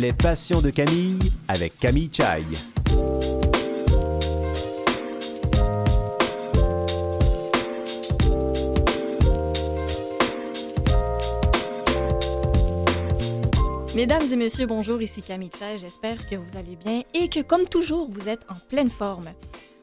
Les passions de Camille avec Camille Chai. Mesdames et messieurs, bonjour, ici Camille Chai, j'espère que vous allez bien et que comme toujours, vous êtes en pleine forme.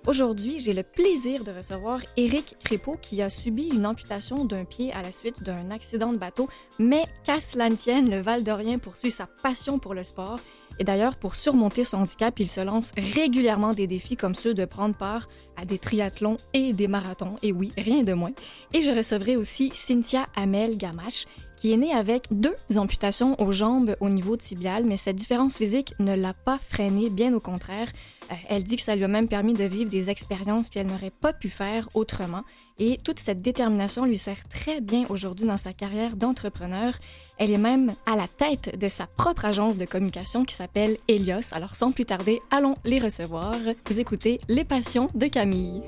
Aujourd'hui, j'ai le plaisir de recevoir Éric Crépeau qui a subi une amputation d'un pied à la suite d'un accident de bateau, mais qu'à cela ne tienne, le Val d'Orient poursuit sa passion pour le sport. Et d'ailleurs, pour surmonter son handicap, il se lance régulièrement des défis comme ceux de prendre part à des triathlons et des marathons. Et oui, rien de moins. Et je recevrai aussi Cynthia Amel Gamache, qui est née avec deux amputations aux jambes au niveau tibial, mais cette différence physique ne l'a pas freinée, bien au contraire. Euh, elle dit que ça lui a même permis de vivre des expériences qu'elle n'aurait pas pu faire autrement. Et toute cette détermination lui sert très bien aujourd'hui dans sa carrière d'entrepreneur. Elle est même à la tête de sa propre agence de communication qui s'appelle Elios. Alors sans plus tarder, allons les recevoir. Vous écoutez Les Passions de Camille.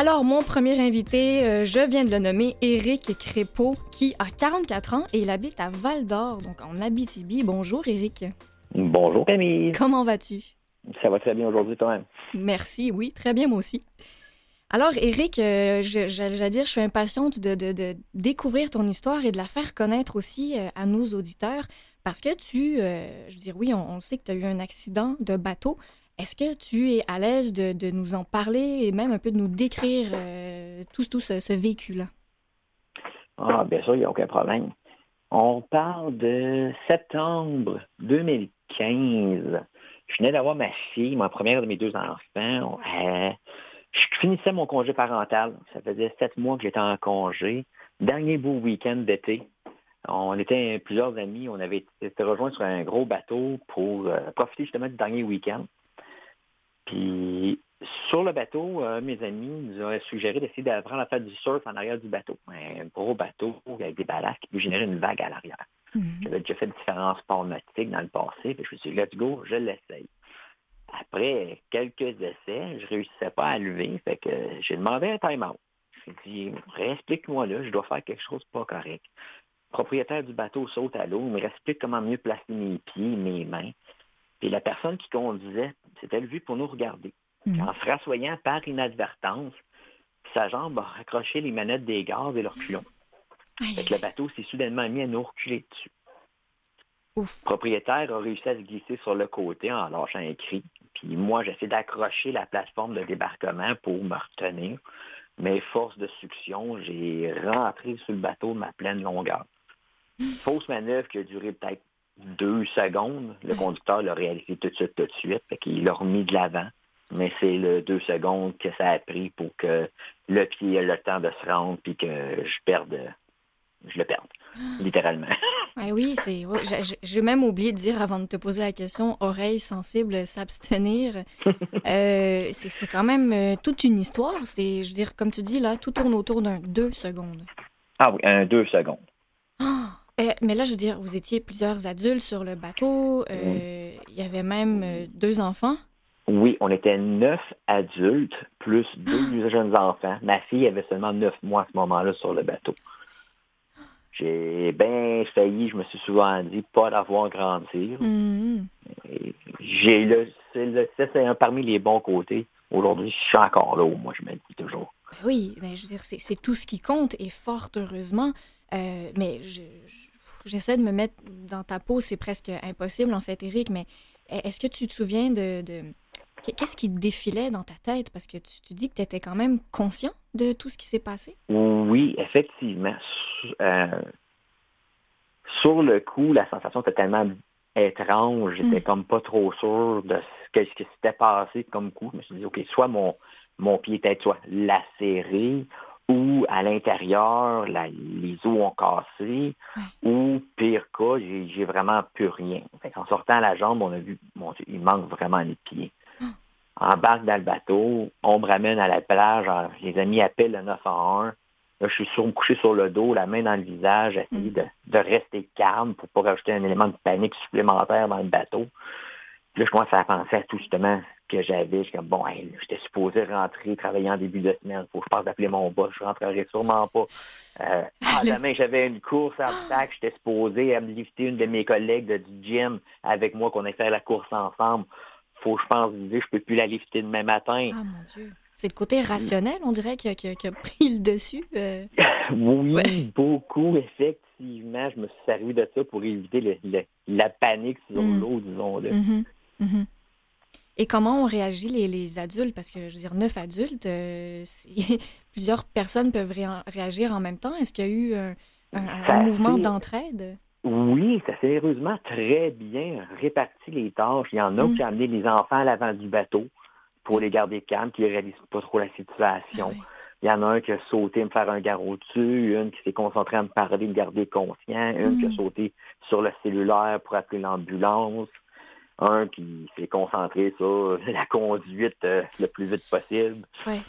Alors, mon premier invité, euh, je viens de le nommer, Éric Crépeau, qui a 44 ans et il habite à Val d'Or, donc en Abitibi. Bonjour, Éric. Bonjour, Camille. Comment vas-tu? Ça va très bien aujourd'hui, toi-même? Merci, oui, très bien, moi aussi. Alors, Éric, euh, j'allais dire, je suis impatiente de, découvrir ton histoire et de la faire connaître aussi euh, à nos auditeurs parce que tu, je veux dire, oui, on, on sait que tu as eu un accident de bateau, est-ce que tu es à l'aise de, nous en parler et même un peu de nous décrire euh, tout, tout ce, vécu-là? Ah, bien sûr, il n'y a aucun problème. On parle de septembre 2015. Je venais d'avoir ma fille, ma première de mes deux enfants. Euh, je finissais mon congé parental. Ça faisait sept mois que j'étais en congé. Dernier beau week-end d'été. On était plusieurs amis. On avait été rejoints sur un gros bateau pour euh, profiter justement du dernier week-end. Puis sur le bateau, euh, mes amis nous ont suggéré d'essayer d'apprendre à faire du surf en arrière du bateau. Un gros bateau avec des ballasts qui peut générer une vague à l'arrière. Mhm. J'avais déjà fait différents sports nautiques dans le passé, puis je me suis dit, let's go, je l'essaye. Après quelques essais, je ne réussissais pas à lever, fait que j'ai demandé un time-out. Suis dit, explique-moi là, je dois faire quelque chose de pas correct. Le propriétaire du bateau saute à l'eau, me explique comment mieux placer mes pieds, mes mains. Puis la personne qui conduisait s'était levée pour nous regarder. Mhm. En frassoyant par inadvertance, sa jambe a raccroché les manettes des gaz et leur culon. le bateau s'est soudainement mis à nous reculer dessus. Le propriétaire a réussi à se glisser sur le côté en lâchant un cri. Puis moi, j'essaie d'accrocher la plateforme de débarquement pour me retenir. Mais force de succion, j'ai rentré sur le bateau de ma pleine longueur. Fausse manœuvre qui a duré peut-être deux secondes. Le conducteur l'a réalisé tout de suite, tout de suite. Il l'a remis de l'avant. Mais c'est le deux secondes que ça a pris pour que le pied ait le temps de se rendre puis que je perde, je le perde, littéralement. oui, c'est. J'ai même oublié de dire avant de te poser la question, oreille sensible, s'abstenir. Euh, c'est quand même euh, toute une histoire. C'est, je veux dire, comme tu dis là, tout tourne autour d'un deux secondes. Ah oui, un deux secondes. Euh, mais là, je veux dire, vous étiez plusieurs adultes sur le bateau. Euh, il y avait même euh, deux enfants? Oui, on était neuf adultes plus deux ah! jeunes enfants. Ma fille avait seulement neuf mois à ce moment-là sur le bateau. J'ai bien failli, je me suis souvent dit, pas d'avoir grandir. Mm-hmm. J'ai le, c'est un parmi les bons côtés. Aujourd'hui, je suis encore là, moi, je me dis toujours. Oui, mais je veux dire, c'est tout ce qui compte et fort heureusement. mais je, j'essaie de me mettre dans ta peau, c'est presque impossible en fait, Eric, mais est-ce que tu te souviens de, Qu'est-ce qui défilait dans ta tête? Parce que tu, dis que tu étais quand même conscient de tout ce qui s'est passé. Oui, effectivement. Euh, sur le coup, la sensation était tellement étrange. J'étais hmm. comme pas trop sûr de ce, ce qui s'était passé comme coup. Je me suis dit, OK, soit mon, mon pied était soit lacéré ou à l'intérieur, les os ont cassé, ou pire cas, j'ai vraiment plus rien. en sortant à la jambe, on a vu, bon, il manque vraiment les pieds. En Embarque dans le bateau, on me ramène à la plage, les amis appellent le 911. Là, je suis sur, couché sur le dos, la main dans le visage, essayer mm. de, rester calme pour pas rajouter un élément de panique supplémentaire dans le bateau. Puis là, je commence à penser à tout justement que j'avais. Je comme, bon, j'étais supposé rentrer, travailler en début de semaine. Faut que je passe d'appeler mon boss. Je rentrerai sûrement pas. Euh, ah, demain, j'avais une course à obstacles. J'étais supposé à me lifter une de mes collègues de, du gym avec moi qu'on ait fait la course ensemble. Faut que je pense, je peux plus la lifter demain matin. Ah, mon Dieu. C'est le côté rationnel, on dirait, qui a, pris le dessus. Euh. oui, beaucoup, effectivement. Je me suis servi de ça pour éviter la panique sur mm. l'eau, disons-le. Mm-hmm. Mm-hmm. Et comment ont réagi les, adultes? Parce que, je veux dire, neuf adultes, euh, plusieurs personnes peuvent réagir en même temps. Est-ce qu'il y a eu un, mouvement d'entraide? Oui, ça s'est heureusement très bien réparti les tâches. Il y en a mm. qui ont amené les enfants à l'avant du bateau pour les garder calmes, qui ne réalisent pas trop la situation. Ah Il y en a un qui a sauté me faire un garrot dessus, une qui s'est concentrée à me parler, de garder conscient, une qui a mm. sauté sur le cellulaire pour appeler l'ambulance un qui s'est concentré sur la conduite euh, le plus vite possible. Oui.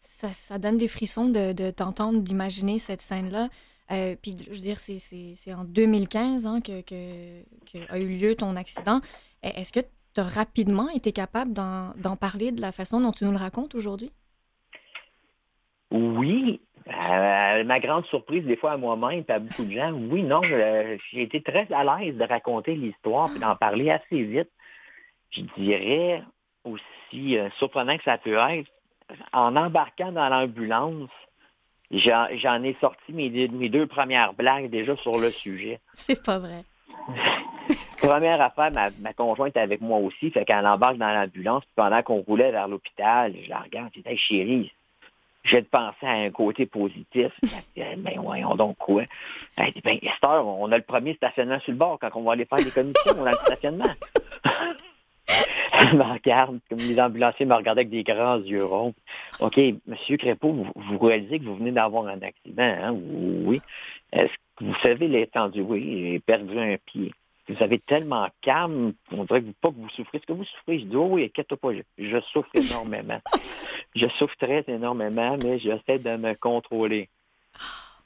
Ça, donne des frissons de, t'entendre, d'imaginer cette scène-là. Euh, puis, je veux dire, c'est en 2015 hein, que, que, a eu lieu ton accident. E, est-ce que tu as rapidement été capable d'en parler de la façon dont tu nous le racontes aujourd'hui? Oui, euh, ma grande surprise, des fois à moi-même, et à beaucoup de gens, oui, non, j'ai été très à l'aise de raconter l'histoire et d'en parler assez vite. Je dirais aussi, euh, surprenant que ça peut être, en embarquant dans l'ambulance, j'en ai sorti mes, mes, deux premières blagues déjà sur le sujet. C'est pas vrai. Première affaire, ma, ma, conjointe est avec moi aussi, fait qu'elle embarque dans l'ambulance, pendant qu'on roulait vers l'hôpital, je la regarde, je dis, chérie, j'ai de penser à un côté positif. ben voyons donc quoi. Ben, Esther, on a le premier stationnement sur le bord quand on va aller faire des commissions, on a le stationnement. Elle me regarde, comme les ambulanciers me regardaient avec des grands yeux ronds. OK, Monsieur Crépeau, vous, vous réalisez que vous venez d'avoir un accident, hein? Oui. Est-ce que vous savez l'étendue? Oui, j'ai perdu un pied vous avez tellement calme, on dirait que pas que vous souffrez. Est-ce que vous souffrez? Je dis, oh oui, inquiète pas, je, souffre énormément. je souffre très énormément, mais j'essaie de me contrôler.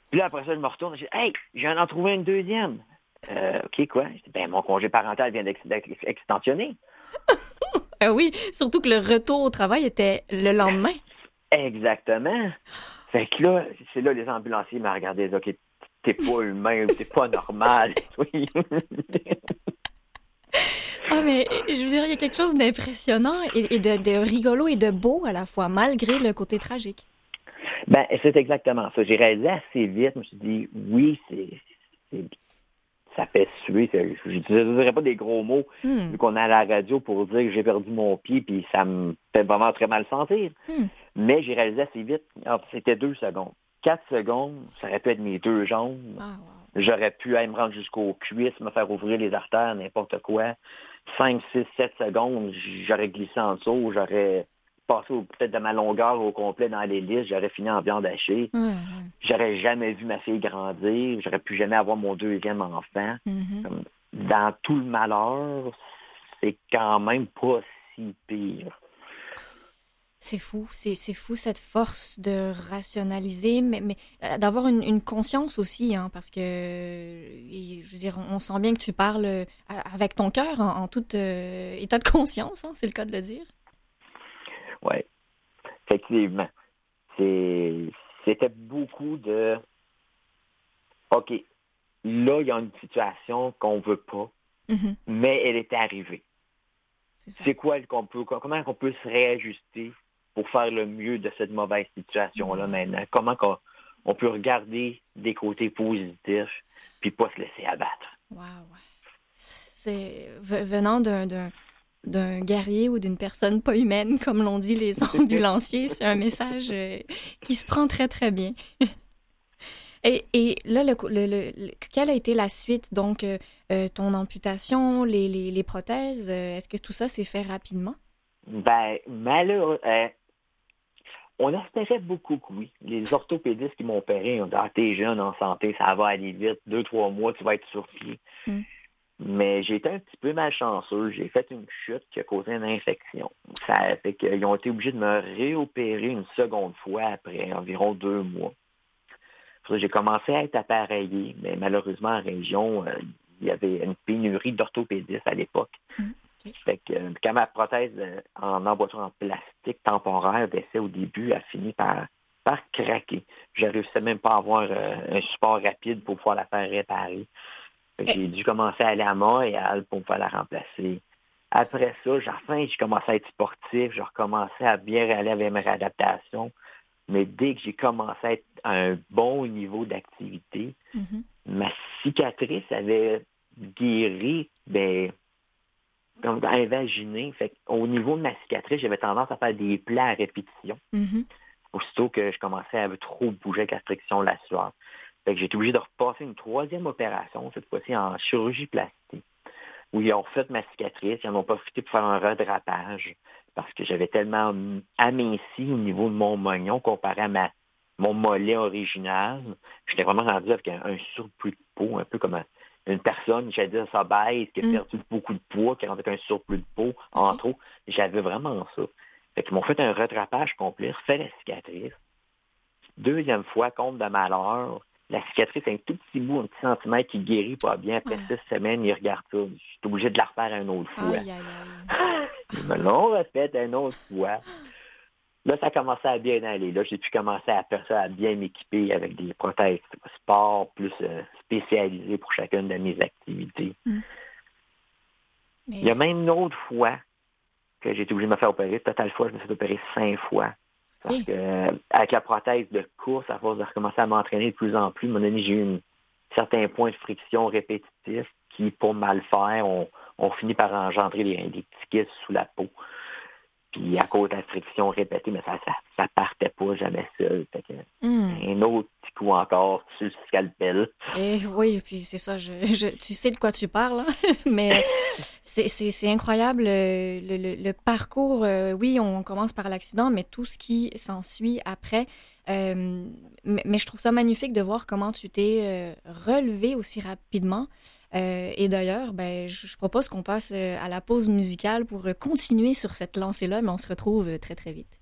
Puis là, après ça, je me retourne, je dis, hey, j'en ai trouvé une deuxième. Euh, OK, quoi? Je dis, ben, mon congé parental vient d'être extensionné. Ah oui, surtout que le retour au travail était le lendemain. Exactement. Fait que là, c'est là les ambulanciers m'ont regardé, OK, t'es pas humain, t'es pas normal. ah, mais je veux dire, il y a quelque chose d'impressionnant et, de, rigolo et de beau à la fois, malgré le côté tragique. Ben, c'est exactement ça. J'ai réalisé assez vite, je me suis dit, oui, c'est ça fait suer. Je ne dirais pas des gros mots, hmm. vu qu'on est à la radio pour dire que j'ai perdu mon pied, puis ça me fait vraiment très mal sentir. Hmm. Mais j'ai réalisé assez vite, c'était deux secondes. 4 secondes, ça aurait pu être mes deux jambes. Ah, J'aurais pu aller me rendre jusqu'aux cuisses, me faire ouvrir les artères, n'importe quoi. 5, 6, 7 secondes, j'aurais glissé en dessous, j'aurais passé peut-être de ma longueur au complet dans l'hélice, j'aurais fini en viande hachée. J'aurais jamais vu ma fille grandir, j'aurais pu jamais avoir mon deuxième enfant. Mm-hmm. Dans tout le malheur, c'est quand même pas si pire. C'est fou, c'est fou cette force de rationaliser, mais, mais euh, d'avoir une, conscience aussi, hein, parce que, je veux dire, on sent bien que tu parles euh, avec ton cœur, en, tout euh, état de conscience, hein, c'est le cas de le dire. Oui, effectivement. C'était beaucoup de, OK, là, il y a une situation qu'on veut pas, mm-hmm. mais elle est arrivée. C'est quoi qu'on peut, comment on peut se réajuster? Pour faire le mieux de cette mauvaise situation-là maintenant? Comment on, peut regarder des côtés positifs puis pas se laisser abattre? Wow. C'est venant d'un d'un guerrier ou d'une personne pas humaine, comme l'ont dit les ambulanciers. C'est un message euh, qui se prend très, très bien. et, et, là, le, le, quelle a été la suite? Donc, euh, euh, ton amputation, les, les, les prothèses, est-ce que tout ça s'est fait rapidement? Ben, malheureusement, on espérait beaucoup que oui. Les orthopédistes qui m'ont opéré ont dit Ah, t'es jeune en santé, ça va aller vite, deux, trois mois, tu vas être sur pied. Mm. Mais j'ai été un petit peu malchanceux. J'ai fait une chute qui a causé une infection. Ça fait qu'ils ont été obligés de me réopérer une seconde fois après environ deux mois. J'ai commencé à être appareillé, mais malheureusement, en région, euh, il y avait une pénurie d'orthopédistes à l'époque. Mm. Fait que, euh, quand ma prothèse euh, en emboîture en plastique temporaire d'essai au début a fini par, par craquer. Je réussissais même pas à avoir euh, un support rapide pour pouvoir la faire réparer. J'ai dû commencer à aller à Montréal pour pouvoir la remplacer. Après ça, j'ai enfin, j'ai commencé à être sportif, j'ai recommencé à bien aller avec mes réadaptations. Mais dès que j'ai commencé à être à un bon niveau d'activité, Mhm. ma cicatrice avait guéri, ben, comme invaginé. Fait au niveau de ma cicatrice, j'avais tendance à faire des plaies à répétition. Mhm. Aussitôt que je commençais à trop bouger avec la friction, la sueur. Fait que j'ai été obligé de repasser une troisième opération, cette fois-ci en chirurgie plastique, où ils ont refait ma cicatrice, ils en ont profité pour faire un redrapage, parce que j'avais tellement aminci au niveau de mon mognon comparé à ma, mon mollet original. J'étais vraiment rendu avec un, un surplus de peau, un peu comme un- une personne, j'allais dire ça baisse, qui a Mm. perdu beaucoup de poids, qui est avec un surplus de peau en trop. J'avais vraiment ça. Fait qu'ils m'ont fait un retrapage complet, refait la cicatrice. Deuxième fois, compte de malheur, la cicatrice a un tout petit bout, un petit centimètre qui guérit pas bien. Après six semaines, ils regardent ça. Je suis obligé de la refaire une autre fois. Aïe, aïe, aïe. Ils me l'ont une autre fois. Là, ça commençait à bien aller. Là, j'ai pu commencer à à bien m'équiper avec des prothèses sport plus euh, spécialisées pour chacune de mes activités. Mais Il y a même une autre fois que j'ai été obligé de me faire opérer. Total fois, je me suis fait opérer cinq fois. Parce Ok. que euh, avec la prothèse de course, à force de recommencer à m'entraîner de plus en plus, moment donné, j'ai eu un certain point de friction répétitif qui, pour mal faire, ont, ont fini par engendrer des, des petits sous la peau. Puis à cause de la friction répétée, mais ça, ça, ça partait pas jamais seul. Fait que, Hmm. un autre petit coup encore sur le scalpel. Et oui, puis c'est ça, je, je- tu sais de quoi tu parles, hein? mais c'est- c'est c'est incroyable euh, le, le- le parcours. euh, oui, on commence par l'accident, mais tout ce qui s'ensuit après. Euh, mais, je trouve ça magnifique de voir comment tu t'es euh, relevé aussi rapidement. Euh, et d'ailleurs, ben, je, propose qu'on passe à la pause musicale pour continuer sur cette lancée-là, mais on se retrouve très très vite.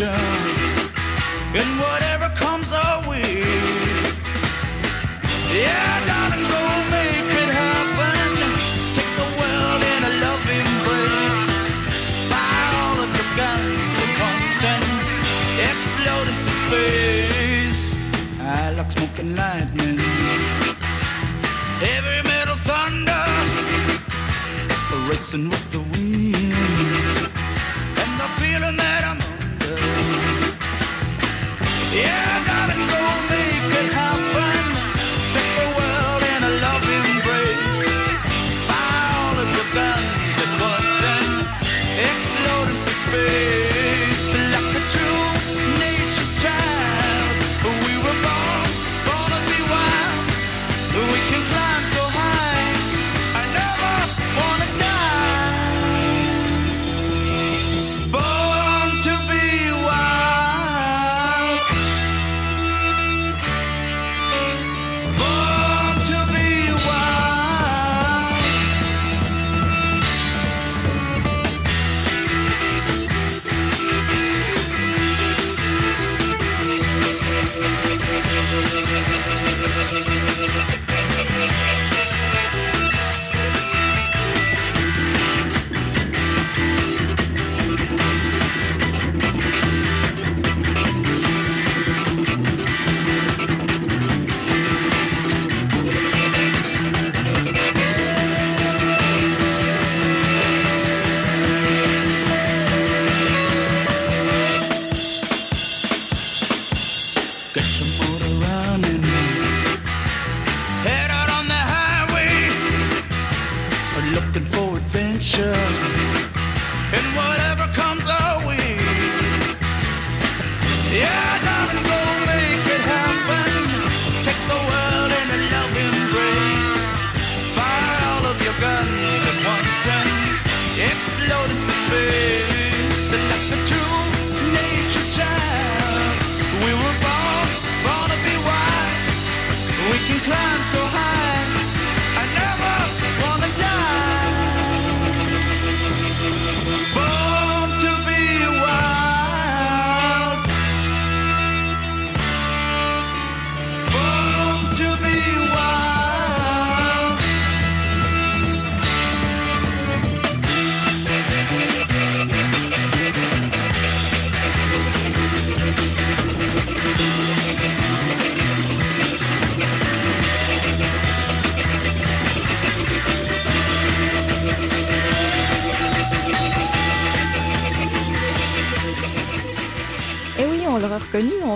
Adventure. And whatever comes our way. Yeah, darling, go make it happen. Take the world in a loving embrace. Fire all of your guns and pumps and explode into space. I like smoking lightning heavy metal thunder racing with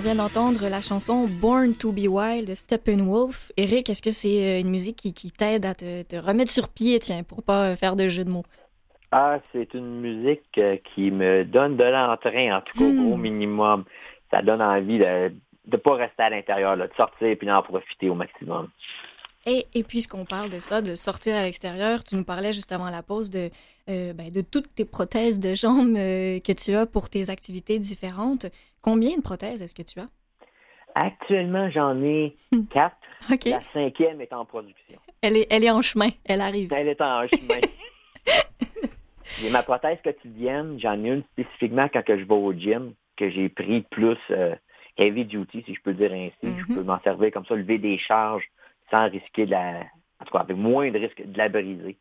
vient d'entendre la chanson Born to be Wild de Steppenwolf. Eric, est-ce que c'est euh, une musique qui, qui t'aide à te, te remettre sur pied, tiens, pour pas euh, faire de jeu de mots? Ah, c'est une musique euh, qui me donne de l'entrain, en tout cas Hmm. au minimum. Ça donne envie de ne pas rester à l'intérieur, de sortir et puis d'en profiter au maximum. Et, et puisqu'on parle de ça, de sortir à l'extérieur, tu nous parlais juste avant la pause de, euh, ben, de toutes tes prothèses de jambes euh, que tu as pour tes activités différentes. Combien de prothèses est-ce que tu as? Actuellement, j'en ai Hmm. quatre. La cinquième est en production. Elle est, elle est en chemin, elle arrive. Elle est en chemin. J'ai ma prothèse quotidienne, j'en ai une spécifiquement quand que je vais au gym, que j'ai pris plus euh, heavy duty, si je peux dire ainsi. Mhm. Je peux m'en servir comme ça, lever des charges sans risquer de la... En tout cas, avec moins de risque de la briser.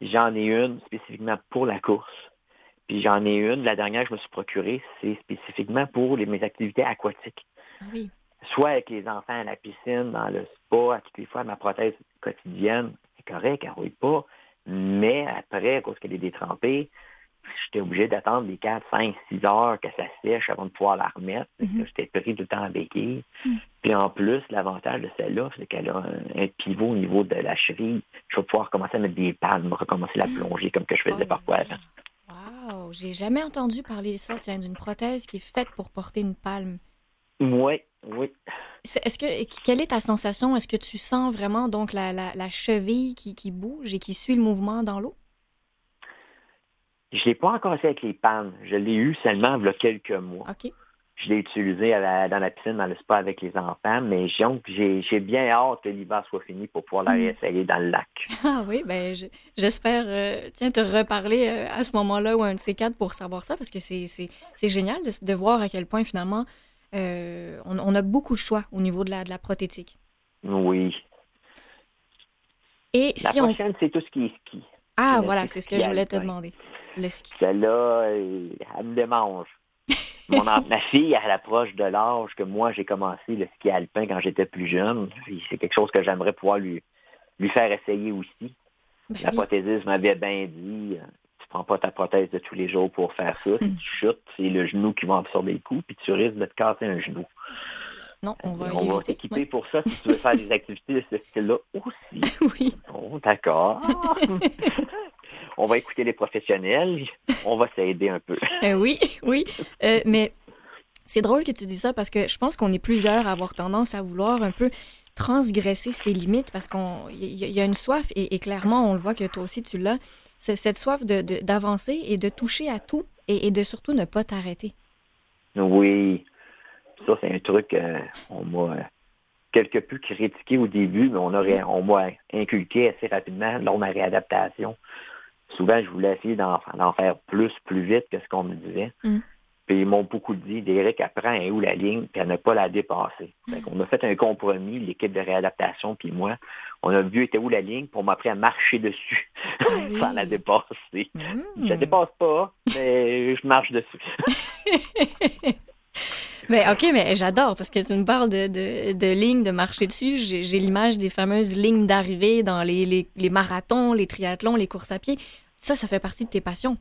J'en ai une spécifiquement pour la course. Puis j'en ai une, la dernière que je me suis procurée, c'est spécifiquement pour les- mes activités aquatiques. Ah oui. Soit avec les enfants à la piscine, dans le spa, à toutes les fois, ma prothèse quotidienne, c'est correct, elle rouille pas. Mais après, à cause qu'elle est détrempée, j'étais obligé d'attendre les 4, 5, 6 heures que ça sèche avant de pouvoir la remettre. Mhm. J'étais pris tout le temps en béquille. Mhm. Puis en plus, l'avantage de celle-là, c'est qu'elle a un, pivot au niveau de la cheville. Je vais pouvoir commencer à mettre des palmes, recommencer la plongée comme que je Oh faisais là parfois avant. Wow, j'ai jamais entendu parler de ça, tiens, d'une prothèse qui est faite pour porter une palme. Oui, oui. Est-ce que quelle est ta sensation? Est-ce que tu sens vraiment donc la, la, la cheville qui, qui bouge et qui suit le mouvement dans l'eau? Je l'ai pas encore essayé avec les pannes. Je l'ai eu seulement il y a quelques mois. Je l'ai utilisé à la- dans la piscine, dans le spa avec les enfants, mais j'ai bien hâte que l'hiver soit fini pour pouvoir la Mm. réessayer dans le lac. Ah oui, ben je- j'espère euh, tiens te reparler euh, à ce moment-là ou un de ces quatre pour savoir ça parce que c'est génial de, de voir à quel point finalement euh, on, on a beaucoup de choix au niveau de la de la prothétique. Oui. Et La si on prochaine, c'est tout ce qui est ski. ah voilà c'est ce que je voulais te demander le ski. Celle-là, euh, elle me démange. Mon ma fille, elle approche de l'âge que moi, j'ai commencé le ski alpin quand j'étais plus jeune. C'est quelque chose que j'aimerais pouvoir lui, lui faire essayer aussi. Ben La oui. prothésiste m'avait bien dit, euh, tu prends pas ta prothèse de tous les jours pour faire ça. Si tu chutes, c'est le genou qui va absorber le coup, puis tu risques de te casser un genou. Non, on va on va pour ça si tu veux faire des activités de ce style-là aussi. Oui. Oh, d'accord. on va écouter les professionnels. On va s'aider un peu. Euh, oui, oui. Euh, mais c'est drôle que tu dis ça parce que je pense qu'on est plusieurs à avoir tendance à vouloir un peu transgresser ses limites parce qu'on y, y a une soif et, et clairement on le voit que toi aussi tu l'as. C'est cette soif de- de- d'avancer et de toucher à tout et, et de surtout ne pas t'arrêter. Oui. Ça, c'est un truc qu'on m'a euh, quelque peu critiqué au début, mais on aurait, on m'a inculqué assez rapidement lors de ma réadaptation. Souvent, je voulais essayer d'en d'en faire plus, plus vite que ce qu'on me disait. Mm. Puis ils m'ont beaucoup dit, Derek, apprends hein, où la ligne, puis à ne pas la dépasser. Fait qu'on a fait un compromis, l'équipe de réadaptation, puis moi. On a vu était où la ligne, pour m'apprendre à marcher dessus oui. sans la dépasser. Mm. Je la dépasse pas, mais je marche dessus. Mais ok, mais j'adore parce que tu me parles de, de, de lignes, de marcher dessus. J'ai l'image des fameuses lignes d'arrivée dans les, les, les marathons, les triathlons, les courses à pied. Ça, ça fait partie de tes passions.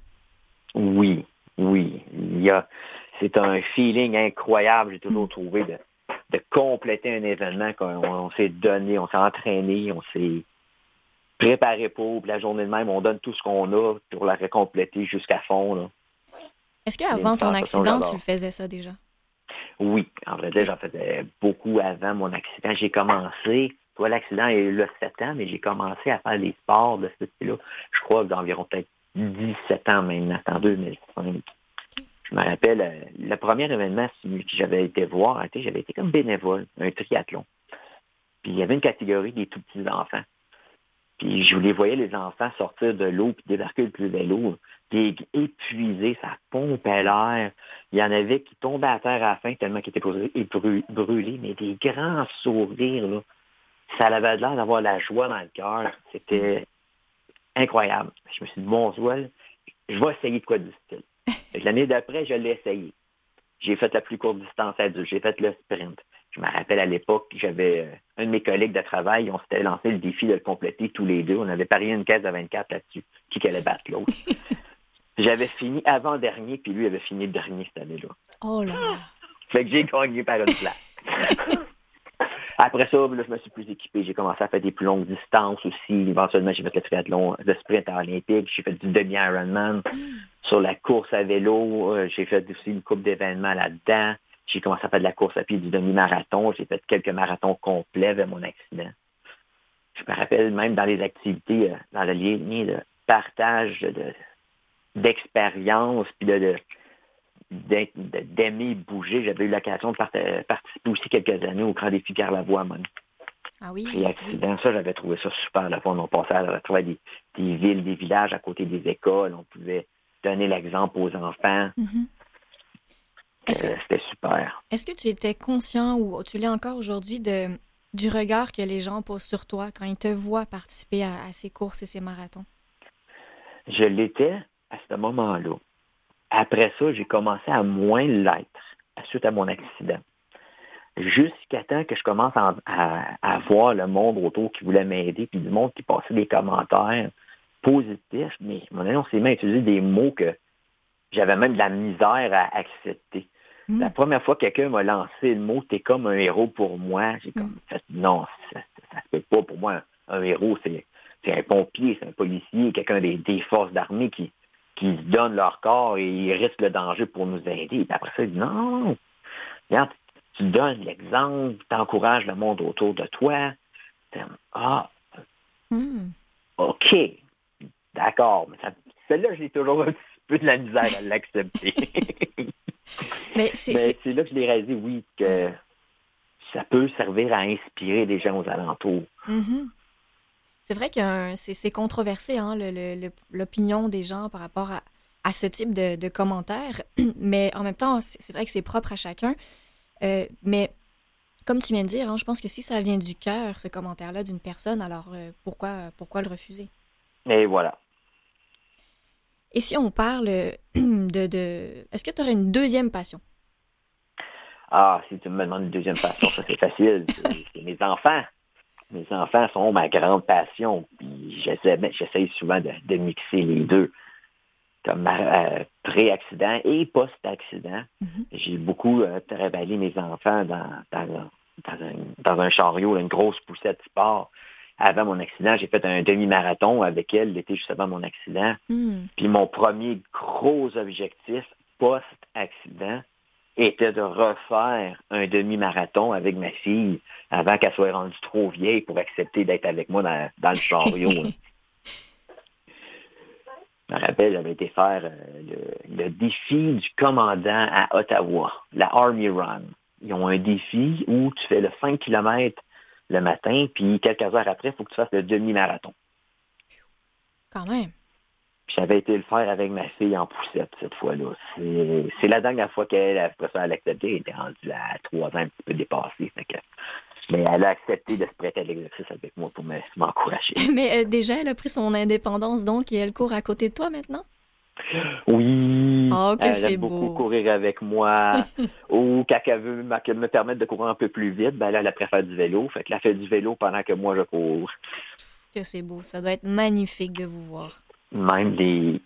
Oui, oui. Il y a, c'est un feeling incroyable, j'ai toujours trouvé, de, de compléter un événement qu'on on s'est donné, on s'est entraîné, on s'est préparé pour, puis la journée de même, on donne tout ce qu'on a pour la récompléter jusqu'à fond. Est-ce qu'avant ton accident, tu faisais ça déjà? Oui, en vrai dire, j'en faisais beaucoup avant mon accident. J'ai commencé, toi, l'accident eu là 7 ans, mais j'ai commencé à faire des sports de ce style-là, je crois, d'environ peut-être 17 ans maintenant, en 2005. Je me rappelle, euh, le premier événement que j'avais été voir, j'avais été comme bénévole, un triathlon. Puis il y avait une catégorie des tout petits enfants. Puis je les voyais, les enfants, sortir de l'eau puis débarquer le plus vélo, puis épuisés, ça pompait l'air. Il y en avait qui tombaient à terre à la fin tellement qu'ils étaient brûlés, mais des grands sourires, là. Ça avait l'air d'avoir la joie dans le cœur. C'était incroyable. Je me suis dit, bon, Zoël, je vais essayer de quoi du style. L'année d'après, je l'ai essayé. J'ai fait la plus courte distance adulte. J'ai fait le sprint. Je me rappelle à l'époque, j'avais euh, un de mes collègues de travail, on s'était lancé le défi de le compléter tous les deux. On avait parié une caisse de 24 là-dessus. Qui allait battre l'autre? J'avais fini avant-dernier, puis lui avait fini dernier cette année-là. Oh là là. fait que j'ai gagné par une place. Après ça, là, je me suis plus équipé. J'ai commencé à faire des plus longues distances aussi. Éventuellement, j'ai fait le triathlon, le sprint olympique. J'ai fait du demi-Ironman. Sur la course à vélo, euh, j'ai fait aussi une coupe d'événements là-dedans. J'ai commencé à faire de la course à pied, du demi-marathon. J'ai fait quelques marathons complets vers mon accident. Je me rappelle même dans les activités, euh, dans le lien de partage de- d'expérience, puis de, d'aimer bouger. J'avais eu l'occasion de participer aussi quelques années au Grand Défi Carlavoie, même. Ah oui? Et accident, ça, j'avais trouvé ça super. La fois, on passait à travers des, des villes, des villages à côté des écoles. On pouvait donner l'exemple aux enfants. Mhm. Que, Euh, C'était super. est-ce que tu étais conscient ou tu l'es encore aujourd'hui de, du regard que les gens posent sur toi quand ils te voient participer à, à ces courses et ces marathons? Je l'étais à ce moment-là. Après ça, j'ai commencé à moins l'être suite à mon accident. Jusqu'à temps que je commence à, à- à voir le monde autour qui voulait m'aider, puis du monde qui passait des commentaires positifs, mais mon on s'est même utilisé des mots que j'avais même de la misère à accepter. Mm. La première fois que quelqu'un m'a lancé le mot « t'es comme un héros pour moi », j'ai comme fait « non, ça, se peut pas pour moi, un héros, c'est c'est un pompier, c'est un policier, quelqu'un des, des forces d'armée qui, qui se donnent leur corps et ils risquent le danger pour nous aider. Puis après ça, il dit non, regarde, tu donnes l'exemple, tu encourages le monde autour de toi. Ah, Hmm. OK, d'accord. Mais celle-là, j'ai toujours un petit peu de la misère à l'accepter. Mais c'est, là que je l'ai réalisé, oui, que ça peut servir à inspirer des gens aux alentours. Mhm. C'est vrai que euh, c'est, controversé, hein, le- le- le- l'opinion des gens par rapport à, à ce type de, de commentaires. Mais en même temps, c'est, vrai que c'est propre à chacun. Euh, mais comme tu viens de dire, hein, je pense que si ça vient du cœur, ce commentaire-là d'une personne, alors euh, pourquoi, pourquoi le refuser? Et voilà. Et si on parle de... de... Est-ce que tu aurais une deuxième passion? Ah, si tu me demandes une deuxième passion, ça c'est facile. C'est mes enfants. Mes enfants sont ma grande passion. Puis j'essaie, ben, souvent de, de mixer les deux. Comme euh, pré-accident et post-accident. Mhm. J'ai beaucoup euh, travaillé mes enfants dans, dans, un- dans un, dans un chariot, une grosse poussette sport. Avant mon accident, j'ai fait un demi-marathon avec elle l'été juste avant mon accident. Hmm. Puis mon premier gros objectif post-accident était de refaire un demi-marathon avec ma fille avant qu'elle soit rendue trop vieille pour accepter d'être avec moi dans, dans le chariot. hein. Je me rappelle, j'avais été faire euh, le, le défi du commandant à Ottawa, la Army Run. Ils ont un défi où tu fais le 5 km le matin, puis quelques heures après, il faut que tu fasses le demi-marathon. Quand même. J'avais été le faire avec ma fille en poussette cette fois-là. C'est la dernière fois qu'elle, après ça, elle a accepté. Elle était rendue à trois ans, un petit peu dépassée. Fait que- mais elle a accepté de se prêter à l'exercice avec moi pour me- m'encourager. Mais euh, déjà, elle a pris son indépendance, donc, et elle court à côté de toi maintenant? Oui, Oh, que elle aime beaucoup beau. courir avec moi. Ou quand elle veut me me permettre de courir un peu plus vite, ben là, elle préfère du vélo. Fait que elle fait du vélo pendant que moi, je cours. Que c'est beau. Ça doit être magnifique de vous voir. Même les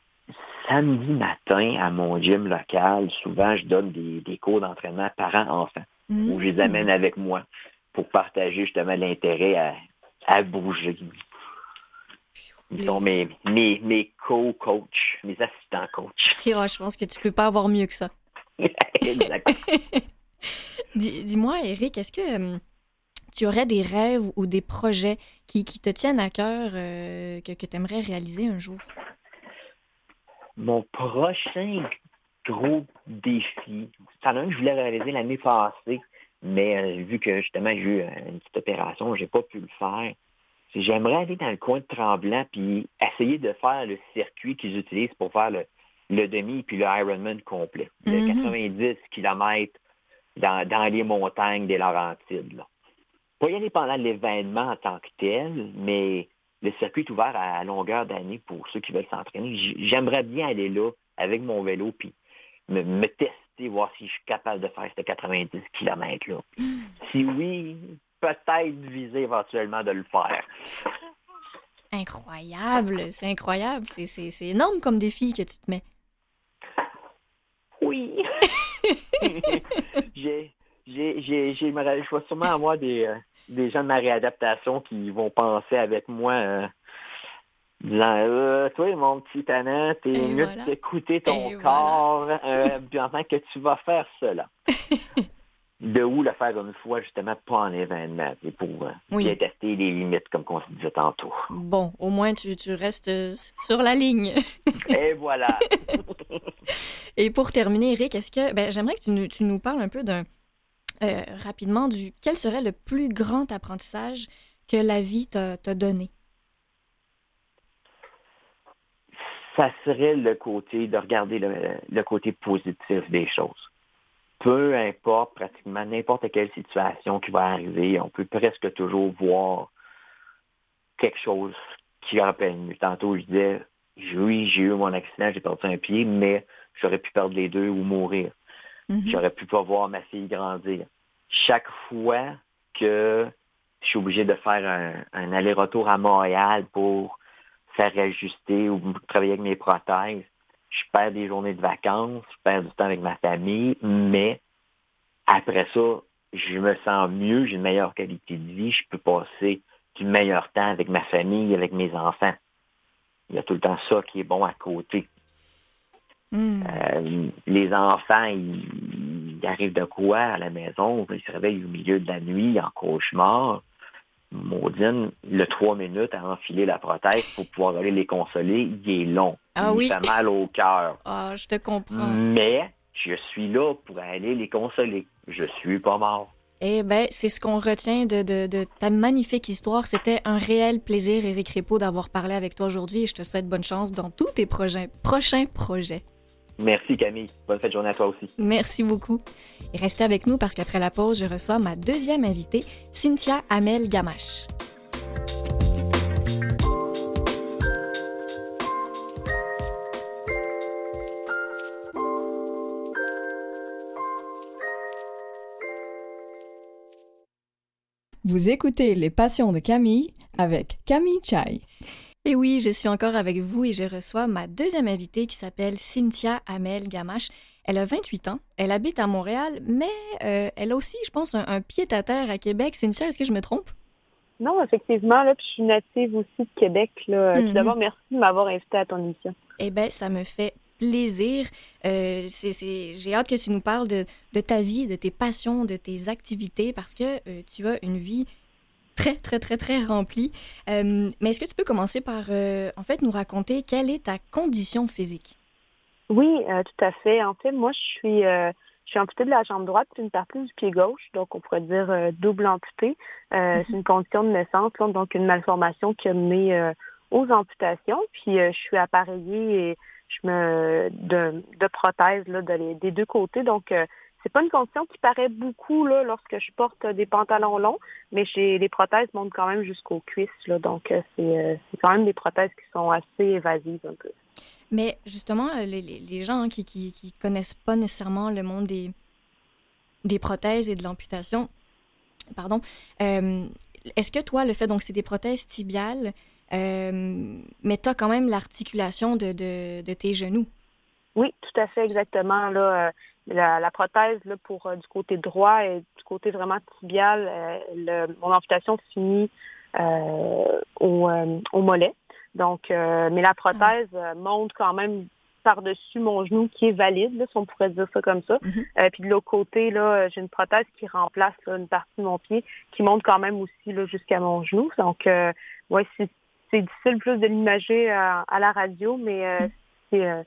samedis matins à mon gym local, souvent je donne des, des cours d'entraînement parents-enfants où je les Hmm. amène avec moi pour partager justement l'intérêt à, à bouger. Ils sont mes, mes, mes co-coachs, mes assistants coachs. Je pense que tu peux pas avoir mieux que ça. Exact. Dis-moi, Eric, est-ce que euh, tu aurais des rêves ou des projets qui, qui te tiennent à cœur euh, que, que tu aimerais réaliser un jour? Mon prochain gros défi, c'en a un que je voulais réaliser l'année passée, mais euh, vu que justement j'ai eu euh, une petite opération, j'ai pas pu le faire. C'est J'aimerais aller dans le coin de Tremblant puis essayer de faire le circuit qu'ils utilisent pour faire le, le demi puis le Ironman complet. Le Mhm. 90 km dans, dans les montagnes des Laurentides. Là. Pas y aller pendant l'événement en tant que tel, mais le circuit est ouvert à longueur d'année pour ceux qui veulent s'entraîner. J'aimerais bien aller là avec mon vélo puis me, me tester, voir si je suis capable de faire ces 90 km-là. Si oui, peut-être viser éventuellement de le faire. Incroyable, c'est incroyable. C'est- C'est c'est énorme comme défi que tu te mets. Oui. j'ai, j'ai, j'ai, j'ai, je vais sûrement avoir des, euh, des gens de ma réadaptation qui vont penser avec moi, euh, disant, euh, toi, mon petit tannant, t'es Et mieux voilà. d'écouter ton Et corps euh, pendant que tu vas faire cela. de où le faire une fois, justement, pas en événement, et pour Oui. bien tester les limites, comme on se disait tantôt. Bon, au moins tu, tu restes sur la ligne. Et voilà. Et pour terminer, Eric, est-ce que ben, j'aimerais que tu nous, tu nous parles un peu d'un euh, rapidement du quel serait le plus grand apprentissage que la vie t'a donné? ça serait le côté de regarder le, côté positif des choses. Peu importe pratiquement n'importe quelle situation qui va arriver, on peut presque toujours voir quelque chose qui mieux. Tantôt, je disais, oui, j'ai eu mon accident, j'ai perdu un pied, mais j'aurais pu perdre les deux ou mourir. Mhm. J'aurais pu pas voir ma fille grandir. Chaque fois que je suis obligé de faire un, un aller-retour à Montréal pour faire ajuster ou travailler avec mes prothèses, je perds des journées de vacances, je perds du temps avec ma famille, mais après ça, je me sens mieux, j'ai une meilleure qualité de vie, je peux passer du meilleur temps avec ma famille, avec mes enfants. Il y a tout le temps ça qui est bon à côté. Hmm. Euh, les enfants, ils, ils arrivent de quoi à la maison? Ils se réveillent au milieu de la nuit en cauchemar. Maudine, le trois minutes à enfiler la prothèse pour pouvoir aller les consoler, il est long. Ah il oui. fait mal au cœur. Ah, je te comprends. Mais je suis là pour aller les consoler. Je suis pas mort. Eh bien, c'est ce qu'on retient de, de- de ta magnifique histoire. C'était un réel plaisir, Éric Répaud, d'avoir parlé avec toi aujourd'hui et je te souhaite bonne chance dans tous tes projets, prochains projets. Merci Camille. Bonne fête journée à toi aussi. Merci beaucoup. Restez avec nous parce qu'après la pause, je reçois ma deuxième invitée, Cynthia Amel Gamache. Vous écoutez Les Passions de Camille avec Camille Chai. Et oui, je suis encore avec vous et je reçois ma deuxième invitée qui s'appelle Cynthia Amel Gamache. Elle a 28 ans, elle habite à Montréal, mais euh, elle a aussi, je pense, un, un pied-à-terre à Québec. Cynthia, est-ce que je me trompe? Non, effectivement, là, puis je suis native aussi de Québec. Là. Mhm. Tout d'abord, merci de m'avoir invité à ton émission. Eh bien, ça me fait plaisir. Euh, J'ai hâte que tu nous parles de, de ta vie, de tes passions, de tes activités, parce que euh, tu as une vie très, très, très, très remplie. Euh, mais est-ce que tu peux commencer par, euh, en fait, nous raconter quelle est ta condition physique? Oui, euh, tout à fait. En fait, moi, je suis, euh, je suis amputée de la jambe droite puis une partie du pied gauche, donc on pourrait dire double amputée. Euh, C'est une condition de naissance, donc une malformation qui a mené aux amputations. Puis je suis appareillée et je me de, de prothèses là, de les- des deux côtés. Donc c'est pas une condition qui paraît beaucoup là lorsque je porte des pantalons longs, mais j'ai les prothèses montent quand même jusqu'aux cuisses. Là, donc euh, c'est euh, c'est quand même des prothèses qui sont assez évasives un peu. Mais justement, euh, les, les- gens hein, qui, qui, qui connaissent pas nécessairement le monde des, des prothèses et de l'amputation, pardon, euh, est-ce que toi, le fait, donc c'est des prothèses tibiales, euh, mais tu as quand même l'articulation de, de, de tes genoux? Oui, tout à fait, exactement. Là, la, la prothèse là, pour euh, du côté droit et du côté vraiment tibial, euh, le- mon amputation finit euh, au, euh, au mollet. Donc, euh, mais la prothèse euh, monte quand même par-dessus mon genou qui est valide, là, si on pourrait dire ça comme ça. Mhm. Euh, puis de l'autre côté, là, j'ai une prothèse qui remplace là, une partie de mon pied, qui monte quand même aussi là, jusqu'à mon genou. Donc, euh, ouais, c'est difficile plus de l'imager à, à la radio, mais euh, c'est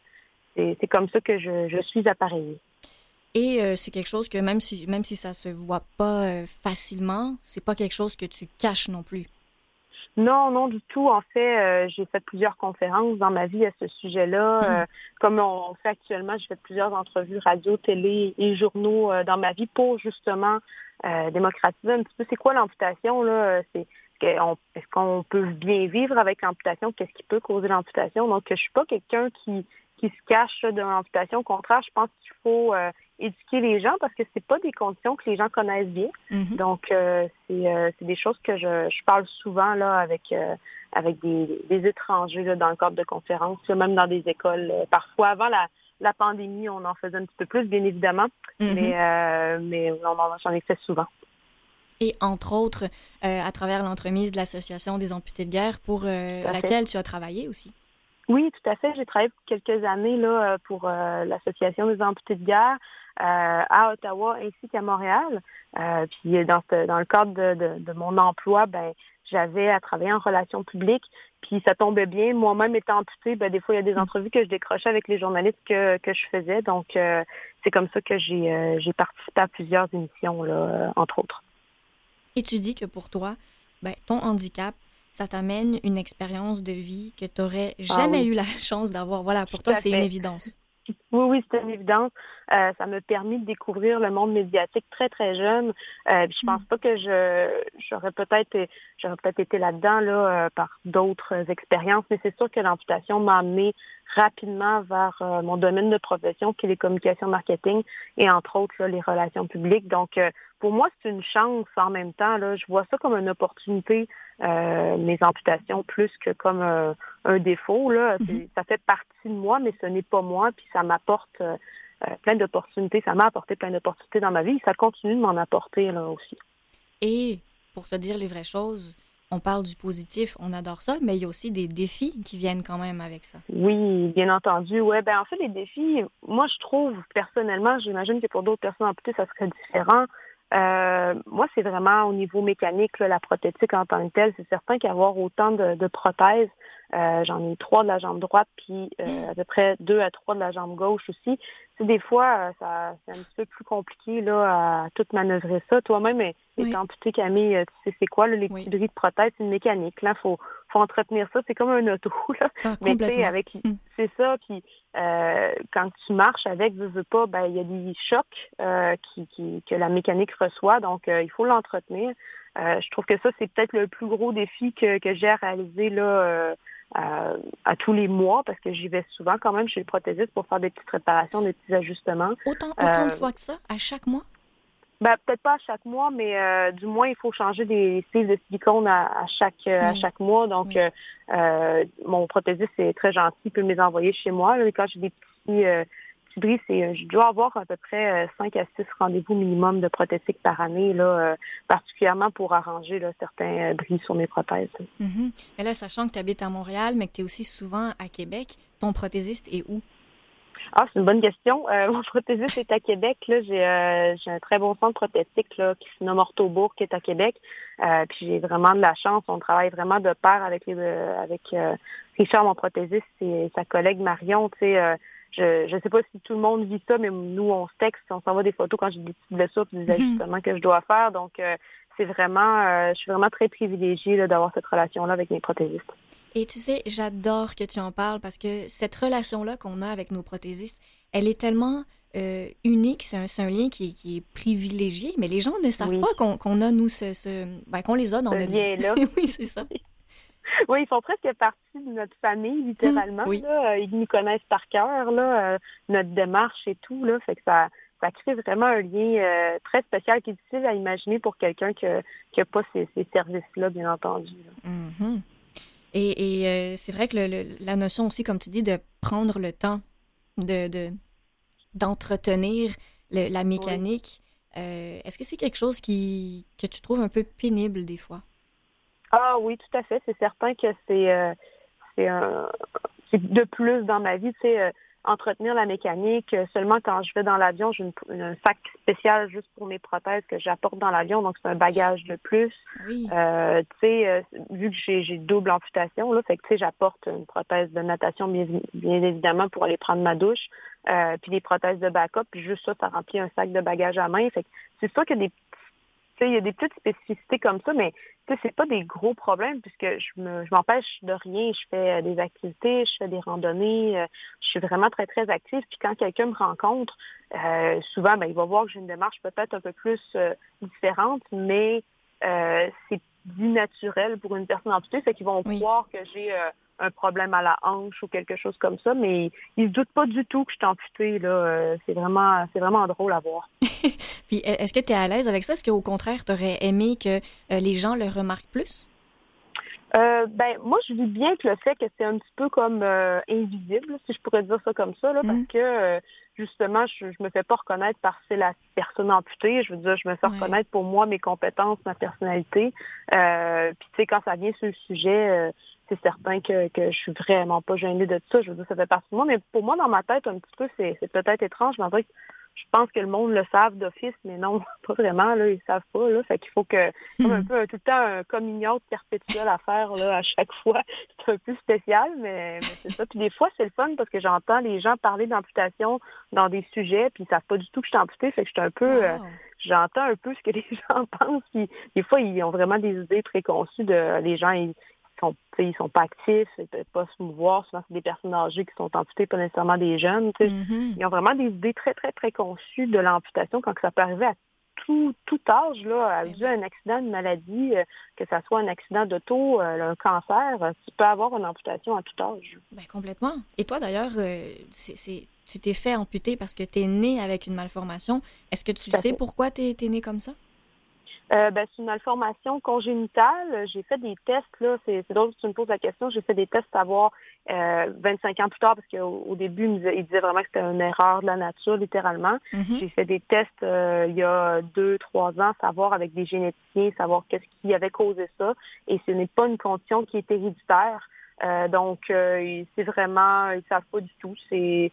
c'est c'est comme ça que je, je suis appareillée. Et euh, c'est quelque chose que même si, même si ça se voit pas euh, facilement, c'est pas quelque chose que tu caches non plus. Non, non du tout. En fait, euh, j'ai fait plusieurs conférences dans ma vie à ce sujet-là. Mhm. Euh, comme on fait actuellement, j'ai fait plusieurs entrevues radio, télé et journaux euh, dans ma vie pour justement démocratiser un petit peu c'est quoi l'amputation. là? C'est est-ce qu'on- peut bien vivre avec l'amputation? Qu'est-ce qui peut causer l'amputation? Donc, je suis pas quelqu'un qui, qui se cache de l'amputation. Au contraire, je pense qu'il faut éduquer les gens parce que c'est pas des conditions que les gens connaissent bien. Mhm. Donc, euh, c'est euh, c'est des choses que je, je parle souvent là avec euh, avec des, des étrangers là, dans le cadre de conférences, là, même dans des écoles. parfois, avant la la pandémie, on en faisait un petit peu plus, bien évidemment, Mhm. mais, mais on en- j'en ai fait souvent. Et entre autres, à travers l'entremise de l'Association des amputés de guerre pour laquelle tu as travaillé aussi. Oui, tout à fait. J'ai travaillé quelques années là, euh, pour euh, l'Association des amputés de guerre euh, à Ottawa ainsi qu'à Montréal. Euh, puis dans, ce- dans le cadre de, de- de mon emploi, ben j'avais à travailler en relations publiques. Puis ça tombait bien. Moi-même étant amputée, ben, des fois, il y a des entrevues que je décrochais avec les journalistes que, que je faisais. Donc, c'est comme ça que j'ai participé à plusieurs émissions, là, entre autres. Et tu dis que pour toi, ben, ton handicap, ça t'amène une expérience de vie que tu n'aurais jamais Ah oui. eu la chance d'avoir. Voilà, pour Tout toi, c'est une évidence. Oui, oui, c'est une évidence. Euh, ça m'a permis de découvrir le monde médiatique très, très jeune. Euh, je pense pas que je j'aurais peut-être j'aurais peut-être été là-dedans là, euh, par d'autres expériences, mais c'est sûr que l'amputation m'a amené rapidement vers euh, mon domaine de profession, qui est les communications marketing et entre autres là, les relations publiques. Donc, euh, pour moi, c'est une chance en même temps. Là, je vois ça comme une opportunité, euh, mes amputations, plus que comme euh, un défaut. Là. Mhm. Ça fait partie de moi, mais ce n'est pas moi, puis ça m'apporte euh, euh, plein d'opportunités. Ça m'a apporté plein d'opportunités dans ma vie. Ça continue de m'en apporter là aussi. Et pour se dire les vraies choses, on parle du positif, on adore ça, mais il y a aussi des défis qui viennent quand même avec ça. Oui, bien entendu. Ouais, ben en fait, les défis, moi je trouve personnellement, j'imagine que pour d'autres personnes amputées, ça serait différent. Euh, moi, c'est vraiment au niveau mécanique, là, la prothétique en tant que telle. C'est certain qu'avoir autant de, de prothèses, euh, j'en ai trois de la jambe droite, puis euh, à peu près deux à trois de la jambe gauche aussi. C'est des fois, euh, ça, c'est un petit peu plus compliqué là, à tout manœuvrer ça. Toi-même, Oui. étant amputée, Camille, euh, tu sais c'est quoi là, les Oui. petits bris de prothèse, c'est une mécanique. Là, faut, faut entretenir ça. C'est comme un auto. Là. Ah, Mais tu sais, avec Mm. c'est ça, puis euh, quand tu marches avec, veux, veux pas, ben il y a des chocs euh, qui, qui- que la mécanique reçoit, donc euh, il faut l'entretenir. Euh, je trouve que ça, c'est peut-être le plus gros défi que, que j'ai à réaliser là euh, à, tous les mois, parce que j'y vais souvent quand même chez le prothésiste pour faire des petites réparations, des petits ajustements. Autant, autant de Euh, fois que ça, à chaque mois? Ben, peut-être pas à chaque mois, mais euh, du moins, il faut changer des cils de silicone à, à chaque euh, à chaque mois. Donc, Oui. euh, euh, mon prothésiste est très gentil, il peut me les envoyer chez moi. Là, quand j'ai des petits, euh, c'est, euh, je dois avoir à peu près euh, 5 à 6 rendez-vous minimum de prothétique par année, là, euh, particulièrement pour arranger là, certains euh, bris sur mes prothèses. Mhm. Mais là, sachant que tu habites à Montréal, mais que tu es aussi souvent à Québec, ton prothésiste est où? Ah, c'est une bonne question. Euh, mon prothésiste est à Québec. Là, j'ai, euh, j'ai un très bon centre prothétique là, qui se nomme Orthobourg, qui est à Québec. Euh, puis j'ai vraiment de la chance. On travaille vraiment de pair avec les, euh, avec euh, Richard, mon prothésiste, et sa collègue Marion. Tu sais, euh, je je sais pas si tout le monde vit ça, mais nous on se texte, on s'envoie des photos quand j'ai des petites blessures, des Mhm. ajustements que je dois faire. Donc euh, c'est vraiment, euh, je suis vraiment très privilégiée d'avoir cette relation-là avec mes prothésistes. Et tu sais, j'adore que tu en parles parce que cette relation-là qu'on a avec nos prothésistes, elle est tellement euh, unique. C'est un, lien qui est, qui est privilégié, mais les gens ne savent Oui. pas qu'on a, nous, ce, ce- ben, qu'on les a dans Ce notre vie. oui, c'est ça. Oui, ils font presque partie de notre famille, littéralement. Mmh, oui. là. Euh, Ils nous connaissent par cœur, là, euh, notre démarche et tout. Là, fait que ça, ça crée vraiment un lien euh, très spécial qui est difficile à imaginer pour quelqu'un qui n'a pas ces, ces services-là, bien entendu. là. Mhm. Et, et, euh, c'est vrai que le- le- la notion aussi, comme tu dis, de prendre le temps de, de- d'entretenir le- la mécanique, euh, est-ce que c'est quelque chose qui, que tu trouves un peu pénible des fois? Ah oui, tout à fait. C'est certain que c'est euh, un de plus dans ma vie. Tu sais, euh, entretenir la mécanique. euh, Seulement quand je vais dans l'avion, j'ai un sac spécial juste pour mes prothèses que j'apporte dans l'avion. Donc c'est un bagage de plus. Oui. Euh, tu sais, euh, vu que j'ai double amputation, là, fait que tu sais, j'apporte une prothèse de natation bien, bien évidemment pour aller prendre ma douche, euh, puis des prothèses de backup, puis juste ça, ça remplit un sac de bagages à main. Fait que c'est sûr a des il y a des petites spécificités comme ça, mais tu sais, c'est pas des gros problèmes puisque je me je m'empêche de rien. Je fais euh, des activités, je fais des randonnées, euh, je suis vraiment très, très active. Puis quand quelqu'un me rencontre, euh, souvent, ben, il va voir que j'ai une démarche peut-être un peu plus euh, différente, mais euh, c'est dit naturel pour une personne amputée, c'est qu'ils vont Oui. croire que j'ai euh, un problème à la hanche ou quelque chose comme ça, mais ils se doutent pas du tout que je suis amputée. Là. Euh, c'est vraiment c'est vraiment drôle à voir. Puis e- est-ce que tu es à l'aise avec ça? Est-ce qu'au contraire, tu aurais aimé que euh, les gens le remarquent plus? Euh, ben, moi, je vis bien que le fait que c'est un petit peu comme euh, invisible, si je pourrais dire ça comme ça, là, parce Mm. que euh, justement, je, je me fais pas reconnaître par c'est la personne amputée. Je veux dire, je me fais reconnaître pour moi, mes compétences, ma personnalité. Euh, Puis tu sais, quand ça vient sur le sujet, euh, c'est certain que, que je suis vraiment pas gênée de ça. Je veux dire, ça fait partie de moi. Mais pour moi, dans ma tête, un petit peu, c'est c'est peut-être étrange, mais en vrai, je pense que le monde le savent d'office, mais non, pas vraiment. Là, ils savent pas. Là, fait qu'il faut que comme un Mhm. peu un- tout le temps un communion perpétuel à faire là, à chaque fois. C'est un peu spécial, mais, mais c'est ça. Puis des fois, c'est le fun parce que j'entends les gens parler d'amputation dans des sujets, puis ils savent pas du tout que je suis amputée. Fait que je suis un peu euh, j'entends un peu ce que les gens pensent. Puis des fois, ils ont vraiment des idées préconçues de les gens, ils sont, ils sont pas actifs, ils peuvent pas se mouvoir. Souvent, c'est des personnes âgées qui sont amputées, pas nécessairement des jeunes. Mhm. Ils ont vraiment des idées très, très préconçues de l'amputation quand ça peut arriver à tout, tout âge, là, Ben dû à un accident, une maladie, euh, que ça soit un accident d'auto, euh, un cancer, euh, tu peux avoir une amputation à tout âge. Ben, complètement. Et toi, d'ailleurs, tu t'es fait amputer parce que tu es né avec une malformation. Est-ce que tu sais fait. pourquoi tu es, né comme ça? Euh, ben, c'est une malformation congénitale. J'ai fait des tests, là, c'est, c'est drôle que tu me poses la question. J'ai fait des tests à savoir euh, 25 ans plus tard, parce qu'au au début, il, disait, il disait vraiment que c'était une erreur de la nature, littéralement. Mhm. J'ai fait des tests euh, il y a deux, trois ans, savoir avec des généticiens, savoir qu'est-ce qui avait causé ça. Et ce n'est pas une condition qui est héréditaire. Euh, donc, euh, c'est vraiment, ils savent pas du tout. C'est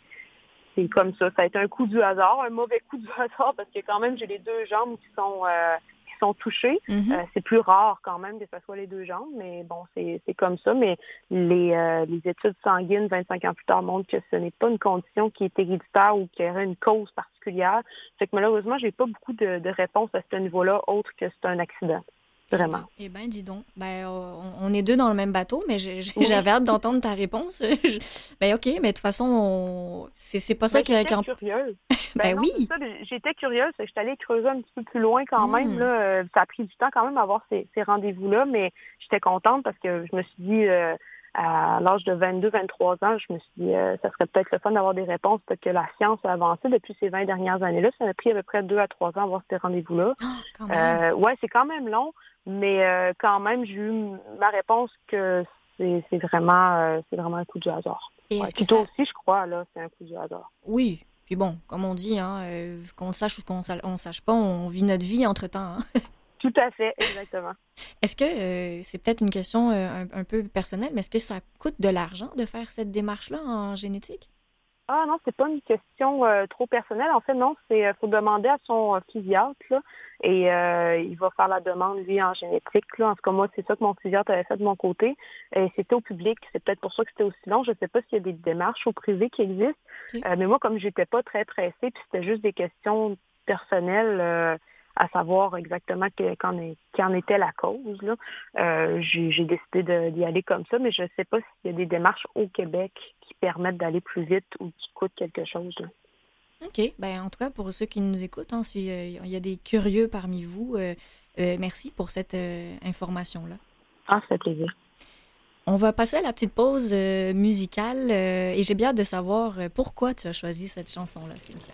c'est comme ça. Ça a été un coup du hasard, un mauvais coup du hasard, parce que quand même, j'ai les deux jambes qui sont euh, sont touchées. Mhm. Euh, c'est plus rare quand même que ce soit les deux jambes, mais bon, c'est c'est comme ça. Mais les, euh, les études sanguines, 25 ans plus tard, montrent que ce n'est pas une condition qui est héréditaire ou qui aurait une cause particulière. Fait que malheureusement, j'ai pas beaucoup de, de réponses à ce niveau-là, autre que c'est un accident. Vraiment. Eh bien, dis donc. Ben, on, on est deux dans le même bateau, mais j'avais hâte d'entendre ta réponse. Je- ben, OK, mais de toute façon, on- c'est, pas ça Ben, qui... j'étais en- curieuse. Ben non, oui. ben, J'étais curieuse. que J'étais allée creuser un petit peu plus loin quand Mm. même. Là. Euh, Ça a pris du temps quand même à avoir ces, ces rendez-vous-là, mais j'étais contente parce que je me suis dit, euh, à l'âge de 22-23 ans, je me suis dit, euh, ça serait peut-être le fun d'avoir des réponses parce que la science a avancé depuis ces 20 dernières années-là. Ça a pris à peu près deux à trois ans à avoir ces rendez-vous-là. Même. Euh, ouais, c'est quand même long, mais euh, quand même, j'ai eu ma réponse que c'est vraiment, euh, c'est vraiment un coup du hasard. Et Ouais, que ça... aussi, je crois, là, c'est un coup du hasard. Oui. Puis bon, comme on dit, hein, euh, qu'on sache ou qu'on on sache pas, on vit notre vie entre-temps. hein. Tout à fait, exactement. Est-ce que euh, c'est peut-être une question euh, un, un peu personnelle, mais est-ce que ça coûte de l'argent de faire cette démarche-là en génétique? Ah non, c'est pas une question euh, trop personnelle. En fait, non, c'est euh, faut demander à son euh, physiatre là, et euh, il va faire la demande lui en génétique. Là. En tout cas, moi, c'est ça que mon physiatre avait fait de mon côté. Et c'était au public. C'est peut-être pour ça que c'était aussi long. Je sais pas s'il y a des démarches au privé qui existent. Euh, mais moi, comme j'étais pas très pressée, puis c'était juste des questions personnelles. Euh, à savoir exactement que- qu'en est- qu'en était la cause. Euh, j'ai décidé d'y aller comme ça, mais je ne sais pas s'il y a des démarches au Québec qui permettent d'aller plus vite ou qui coûtent quelque chose. là. OK. Ben, en tout cas, pour ceux qui nous écoutent, hein, s'il y a des curieux parmi vous, euh, euh, merci pour cette euh, information-là. Ah, ça fait plaisir. On va passer à la petite pause euh, musicale euh, et j'ai bien hâte de savoir euh, pourquoi tu as choisi cette chanson-là, Cynthia?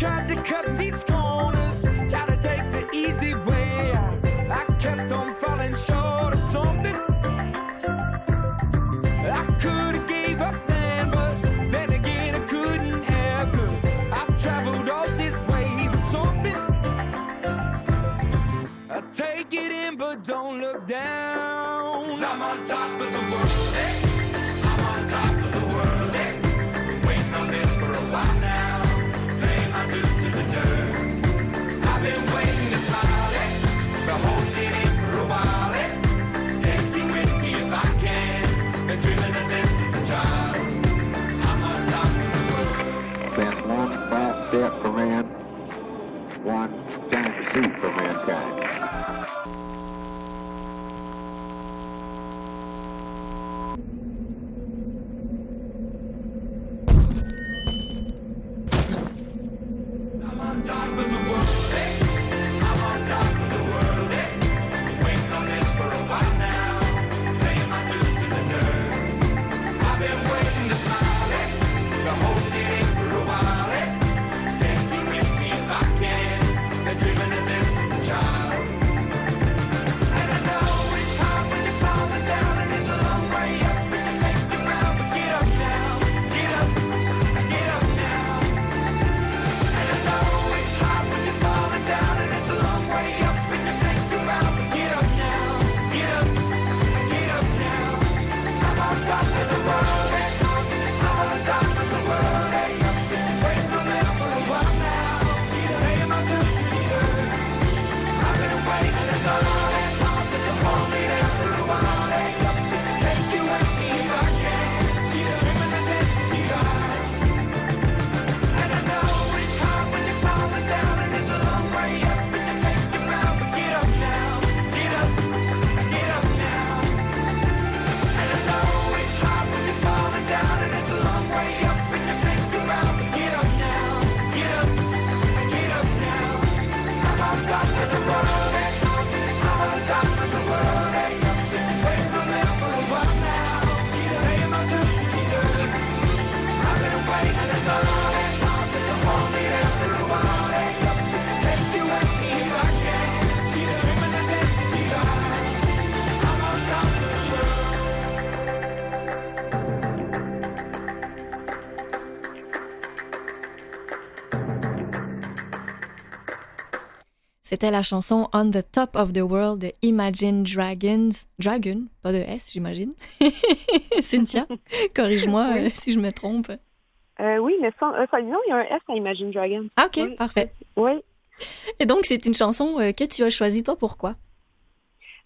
tried to cut these corners, try to take the easy way out. I kept on falling short of something. I could have gave up then, but then again I couldn't have. Cause I've traveled all this way for something. I take it in, but don't look down. i I'm on top of the world. Man, C'était la chanson On the Top of the World de Imagine Dragons. Dragon, pas de S, j'imagine. Cynthia, corrige-moi Oui. euh, si je me trompe. Euh, oui, mais euh, il y a un S à Imagine Dragon. Ah, ok, Oui. parfait. Oui. Et donc, c'est une chanson euh, que tu as choisie, toi, pourquoi?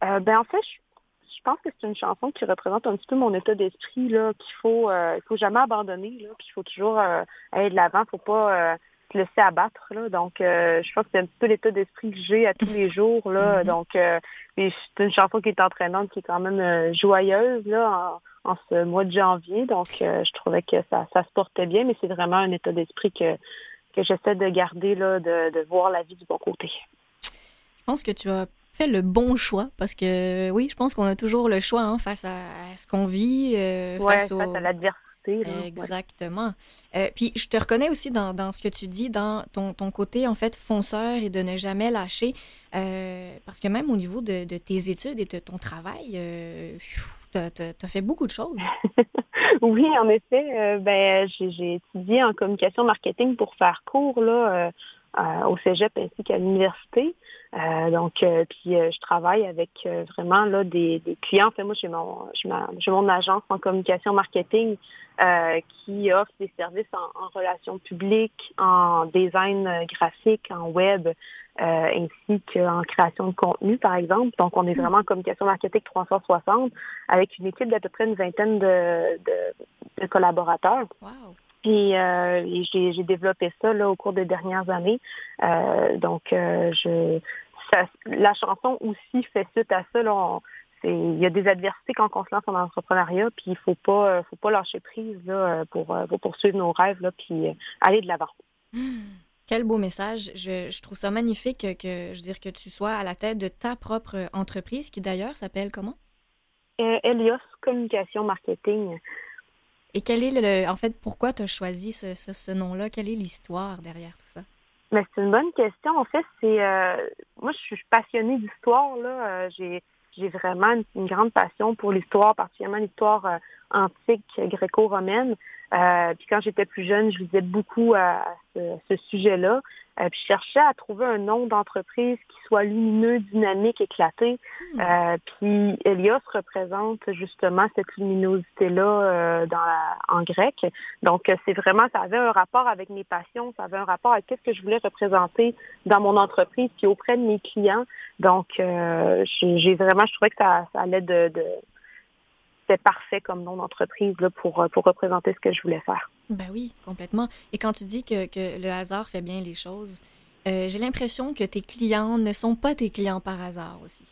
Ben en fait, je, je pense que c'est une chanson qui représente un petit peu mon état d'esprit là, qu'il faut, euh, il faut jamais abandonner, là, puis il faut toujours aller de l'avant, faut pas se laisser abattre. Là. Donc, euh, je pense que c'est un petit peu l'état d'esprit que j'ai à tous les jours. Là. Mhm. Donc, euh, c'est une chanson qui est entraînante, qui est quand même euh, joyeuse là, en, en ce mois de janvier. Donc, euh, je trouvais que ça, ça se portait bien, mais c'est vraiment un état d'esprit que que j'essaie de garder, là, de, de voir la vie du bon côté. Je pense que tu as fait le bon choix parce que, oui, je pense qu'on a toujours le choix hein, face à, à ce qu'on vit, euh, Ouais, face au... à l'adversité. Là. Ouais. Exactement. Euh, puis je te reconnais aussi dans, dans ce que tu dis, dans ton, ton côté en fait fonceur et de ne jamais lâcher, euh, parce que même au niveau de, de tes études et de ton travail, euh, tu as, fait beaucoup de choses. Oui, en effet. euh, ben, j'ai étudié en communication marketing pour faire cours là, au cégep ainsi qu'à l'université. Euh, donc, euh, puis euh, je travaille avec euh, vraiment là des, des clients. En fait, moi, j'ai mon, j'ai ma- j'ai mon agence en communication marketing euh, qui offre des services en, en relations publiques, en design graphique, en web, euh, ainsi qu'en création de contenu, par exemple. Donc, on est vraiment en communication marketing 360 avec une équipe d'à peu près une vingtaine de, de, de collaborateurs. Wow. Et, euh, j'ai développé ça là, au cours des dernières années. Euh, donc, euh, je, ça, la chanson aussi fait suite à ça. Là, on- il y a des adversités quand on se lance en entrepreneuriat, puis il faut pas, euh, faut pas lâcher prise là, pour, euh, pour poursuivre nos rêves, là, puis euh, aller de l'avant. Hmm. Quel beau message. Je, je trouve ça magnifique que, que, je veux dire, que tu sois à la tête de ta propre entreprise, qui d'ailleurs s'appelle comment? Euh, Elios Communication Marketing. Et quel est le, en fait, pourquoi tu as choisi ce, ce, ce nom-là? Quelle est l'histoire derrière tout ça? Mais c'est une bonne question. En fait, c'est euh, moi je suis passionnée d'histoire là. Euh, j'ai j'ai vraiment une, une grande passion pour l'histoire, particulièrement l'histoire euh, antique gréco-romaine. Euh, puis quand j'étais plus jeune, je lisais beaucoup à, ce, ce sujet-là. Euh, puis je cherchais à trouver un nom d'entreprise qui soit lumineux, dynamique, éclaté. Euh, puis Elios représente justement cette luminosité-là euh, en grec. Donc euh, c'est vraiment, ça avait un rapport avec mes passions, ça avait un rapport avec qu'est-ce que je voulais représenter dans mon entreprise puis auprès de mes clients. Donc euh, j'ai j'ai vraiment, je trouvais que ça, ça allait de, de c'était parfait comme nom d'entreprise là, pour, euh, pour représenter ce que je voulais faire. Ben oui, complètement. Et quand tu dis que, que le hasard fait bien les choses, euh, j'ai l'impression que tes clients ne sont pas tes clients par hasard aussi.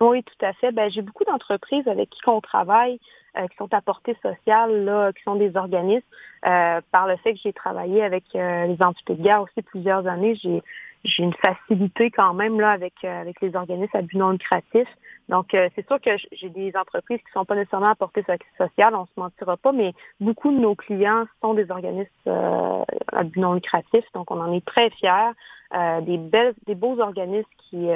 Oui, tout à fait. Ben, j'ai beaucoup d'entreprises avec qui on travaille, euh, qui sont à portée sociale, là, qui sont des organismes. Euh, par le fait que j'ai travaillé avec les entités de guerre aussi plusieurs années, j'ai j'ai une facilité quand même là avec avec les organismes à but non lucratif. Donc euh, c'est sûr que j'ai des entreprises qui sont pas nécessairement à portée so- sociale, on se mentira pas, mais beaucoup de nos clients sont des organismes euh, non lucratif. Donc on en est très fiers. Euh, des belles, des beaux organismes qui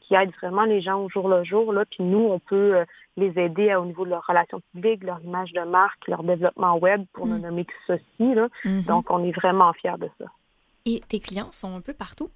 qui aident vraiment les gens au jour le jour. Là. Puis nous, on peut les aider au niveau de leurs relations publiques, leur image de marque, leur développement web, pour ne Mm. nommer que ceci. Là. Mhm. Donc, on est vraiment fiers de ça. Et tes clients sont un peu partout?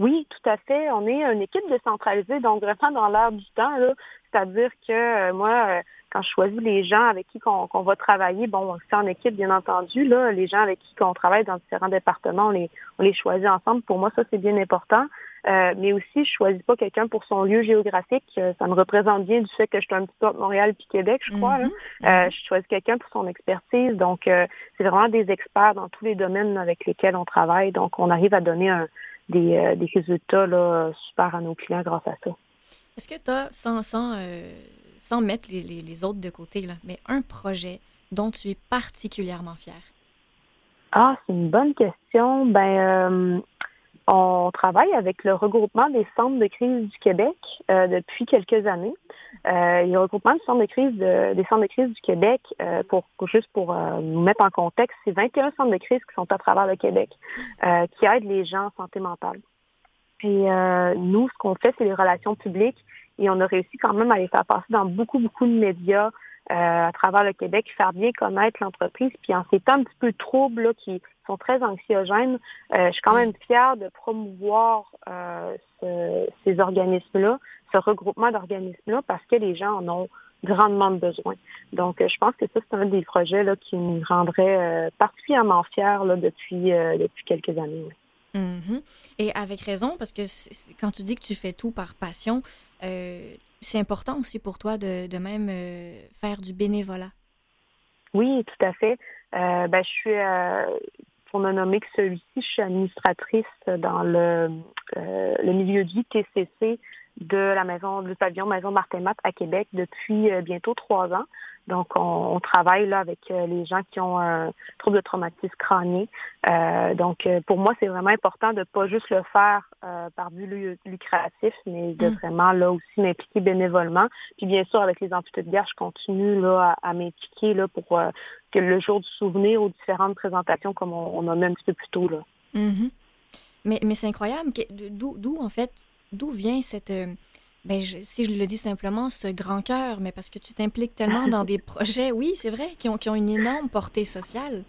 Oui, tout à fait. On est une équipe décentralisée, donc vraiment dans l'air du temps. là. C'est-à-dire que euh, moi, euh, quand je choisis les gens avec qui qu'on qu'on va travailler, bon, c'est en équipe, bien entendu. Là, les gens avec qui on travaille dans différents départements, on les, on les choisit ensemble. Pour moi, ça, c'est bien important. Euh, mais aussi, je choisis pas quelqu'un pour son lieu géographique. Euh, Ça me représente bien du fait que je suis un petit peu entre Montréal puis Québec, je crois. là. Mhm. Euh, je choisis quelqu'un pour son expertise. Donc, euh, c'est vraiment des experts dans tous les domaines avec lesquels on travaille. Donc, on arrive à donner un- des, euh, des résultats là, super à nos clients grâce à ça. Est-ce que tu as, sans, sans, euh, sans mettre les, les- les autres de côté, là, mais un projet dont tu es particulièrement fier? Ah, c'est une bonne question. Ben, euh, on travaille avec le regroupement des centres de crise du Québec euh, depuis quelques années. Euh, le regroupement de crise de- des centres de crise du Québec, euh, pour juste pour euh, nous mettre en contexte, c'est 21 centres de crise qui sont à travers le Québec, euh, qui aident les gens en santé mentale. Et euh, nous, ce qu'on fait, c'est les relations publiques et on a réussi quand même à les faire passer dans beaucoup, beaucoup de médias euh, à travers le Québec, faire bien connaître l'entreprise. Puis en ces temps un petit peu troubles là, qui sont très anxiogènes, euh, je suis quand même fière de promouvoir euh, ce- ces organismes-là, ce regroupement d'organismes-là, parce que les gens en ont grandement besoin. Donc, euh, je pense que ça, c'est un des projets là, qui nous rendrait euh, particulièrement fiers là, depuis, depuis quelques années. oui. Mhm. Et avec raison, parce que quand tu dis que tu fais tout par passion, c'est important aussi pour toi de, de même faire du bénévolat. Oui, tout à fait. Euh, ben, je suis, euh, pour ne nommer que celui-ci, je suis administratrice dans le, euh, le milieu de vie TCC de la maison, du pavillon Maison Martin Matt à Québec depuis euh, bientôt trois ans. Donc, on, on travaille là avec euh, les gens qui ont un trouble de traumatisme crânien. Euh, donc, euh, pour moi, c'est vraiment important de pas juste le faire euh, par but lu- lucratif, mais de Mm. vraiment là aussi m'impliquer bénévolement. Puis bien sûr, avec les amputés de guerre, je continue là à, à m'impliquer là pour euh, que le jour du souvenir aux différentes présentations, comme on, on a mis un petit peu plus tôt là. Mhm. Mais, mais c'est incroyable. d'où, en fait, d'où vient cette. Ben, je- si je le dis simplement, ce grand cœur, mais parce que tu t'impliques tellement dans des projets, oui, c'est vrai, qui ont, qui ont une énorme portée sociale.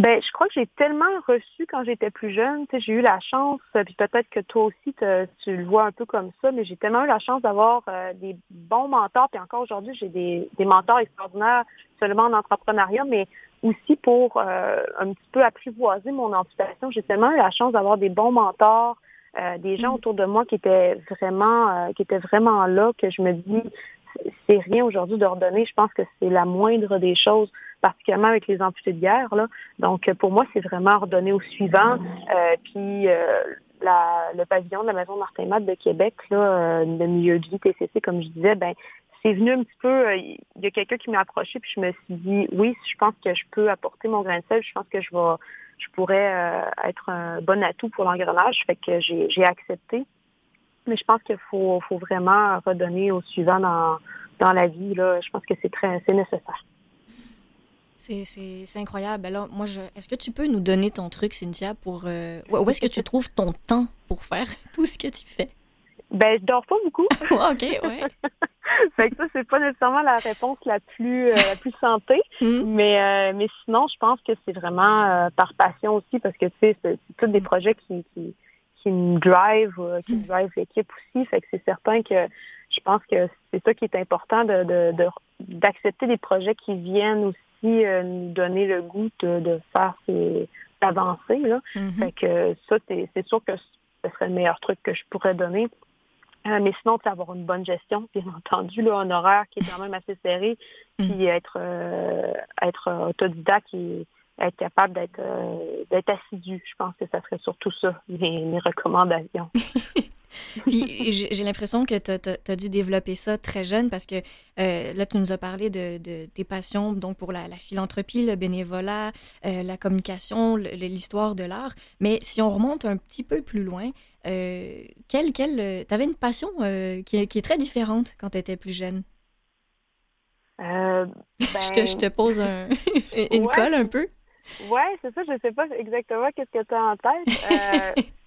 Ben, je crois que j'ai tellement reçu quand j'étais plus jeune. J'ai eu la chance, euh, puis peut-être que toi aussi tu le vois un peu comme ça, mais j'ai tellement eu la chance d'avoir euh, des bons mentors. Puis encore aujourd'hui, j'ai des, des mentors extraordinaires, seulement en entrepreneuriat, mais aussi pour euh, un petit peu apprivoiser mon amputation. J'ai tellement eu la chance d'avoir des bons mentors, euh, des gens Mm. autour de moi qui étaient vraiment, euh, qui étaient vraiment là, que je me dis, c'est rien aujourd'hui de redonner. Je pense que c'est la moindre des choses particulièrement avec les amputés de guerre. Là. Donc, pour moi, c'est vraiment redonner au suivant. Euh, puis, euh, la, le pavillon de la Maison Martin Matt de Québec, là, euh, le milieu de vie TCC, comme je disais, ben c'est venu un petit peu, euh, il y a quelqu'un qui m'a approché, puis je me suis dit, oui, je pense que je peux apporter mon grain de sel, je pense que je vais, je pourrais euh, être un bon atout pour l'engrenage, fait que j'ai accepté. Mais je pense qu'il faut, vraiment redonner au suivant dans, dans la vie. Là. Je pense que c'est très nécessaire. C'est, incroyable. Alors, moi, est-ce que tu peux nous donner ton truc, Cynthia, pour. euh, où est-ce que tu trouves ton temps pour faire tout ce que tu fais? Ben, je dors pas beaucoup. OK, ouais. fait que ça, c'est pas nécessairement la réponse la plus euh, la plus santé. Hmm. Mais euh, mais sinon, je pense que c'est vraiment euh, par passion aussi, parce que tu sais, c'est tous des projets qui, qui, qui me drive, qui me drive l'équipe aussi. Fait que c'est certain que je pense que c'est ça qui est important de de- de- d'accepter des projets qui viennent aussi nous donner le goût de, de faire ces d'avancer. Là. Fait que ça, c'est c'est sûr que ce serait le meilleur truc que je pourrais donner. Euh, mais sinon, c'est avoir une bonne gestion, bien entendu, là, un horaire qui est quand même assez serré, puis être euh, être autodidacte et être capable d'être euh, d'être assidu. Je pense que ça serait surtout ça, mes, mes recommandations. Puis j'ai l'impression que tu as, dû développer ça très jeune parce que euh, là, tu nous as parlé de, de tes passions donc pour la, la philanthropie, le bénévolat, euh, la communication, l'histoire de l'art. Mais si on remonte un petit peu plus loin, euh, quelle, quelle, tu avais une passion qui, est- qui est très différente quand tu étais plus jeune? Je, te, ben, je te pose un- une Ouais. colle un peu. Ouais, c'est ça. Je sais pas exactement qu'est-ce que tu as en tête.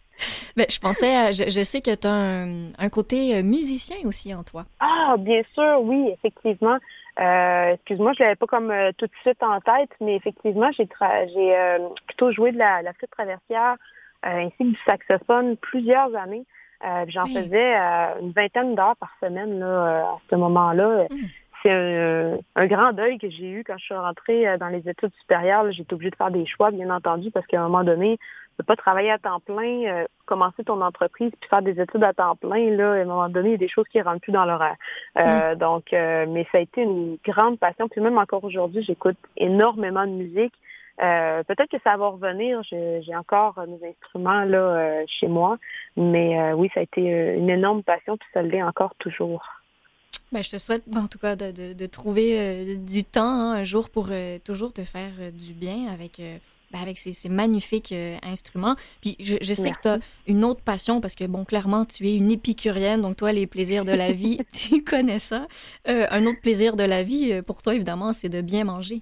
Ben, je pensais, à- je, je sais que tu as un, un côté euh, musicien aussi en toi. Ah, bien sûr, oui, effectivement. Euh, excuse-moi, je l'avais pas comme euh, tout de suite en tête, mais effectivement, j'ai tra- j'ai euh, plutôt joué de la, la flûte traversière ainsi que du saxophone plusieurs années. J'en Oui. faisais une vingtaine d'heures par semaine là, à ce moment-là. Mm. C'est un, un grand deuil que j'ai eu quand je suis rentrée dans les études supérieures. là. J'ai été obligée de faire des choix, bien entendu, parce qu'à un moment donné, peux pas travailler à temps plein, euh, commencer ton entreprise puis faire des études à temps plein. Là, à un moment donné, il y a des choses qui rentrent plus dans l'horaire. Euh, Donc, euh, mais ça a été une grande passion. Puis même encore aujourd'hui, j'écoute énormément de musique. Peut-être que ça va revenir. J'ai encore mes instruments là chez moi, mais oui, ça a été une énorme passion puis ça l'est encore toujours. Ben, je te souhaite, en tout cas, de, de- de trouver euh, du temps hein, un jour pour euh, toujours te faire euh, du bien avec, ben, avec ces, ces magnifiques euh, instruments. Puis je, je sais que tu as une autre passion parce que, bon, clairement, tu es une épicurienne, donc toi, les plaisirs de la vie, tu connais ça. Euh, un autre plaisir de la vie, euh, pour toi, évidemment, c'est de bien manger.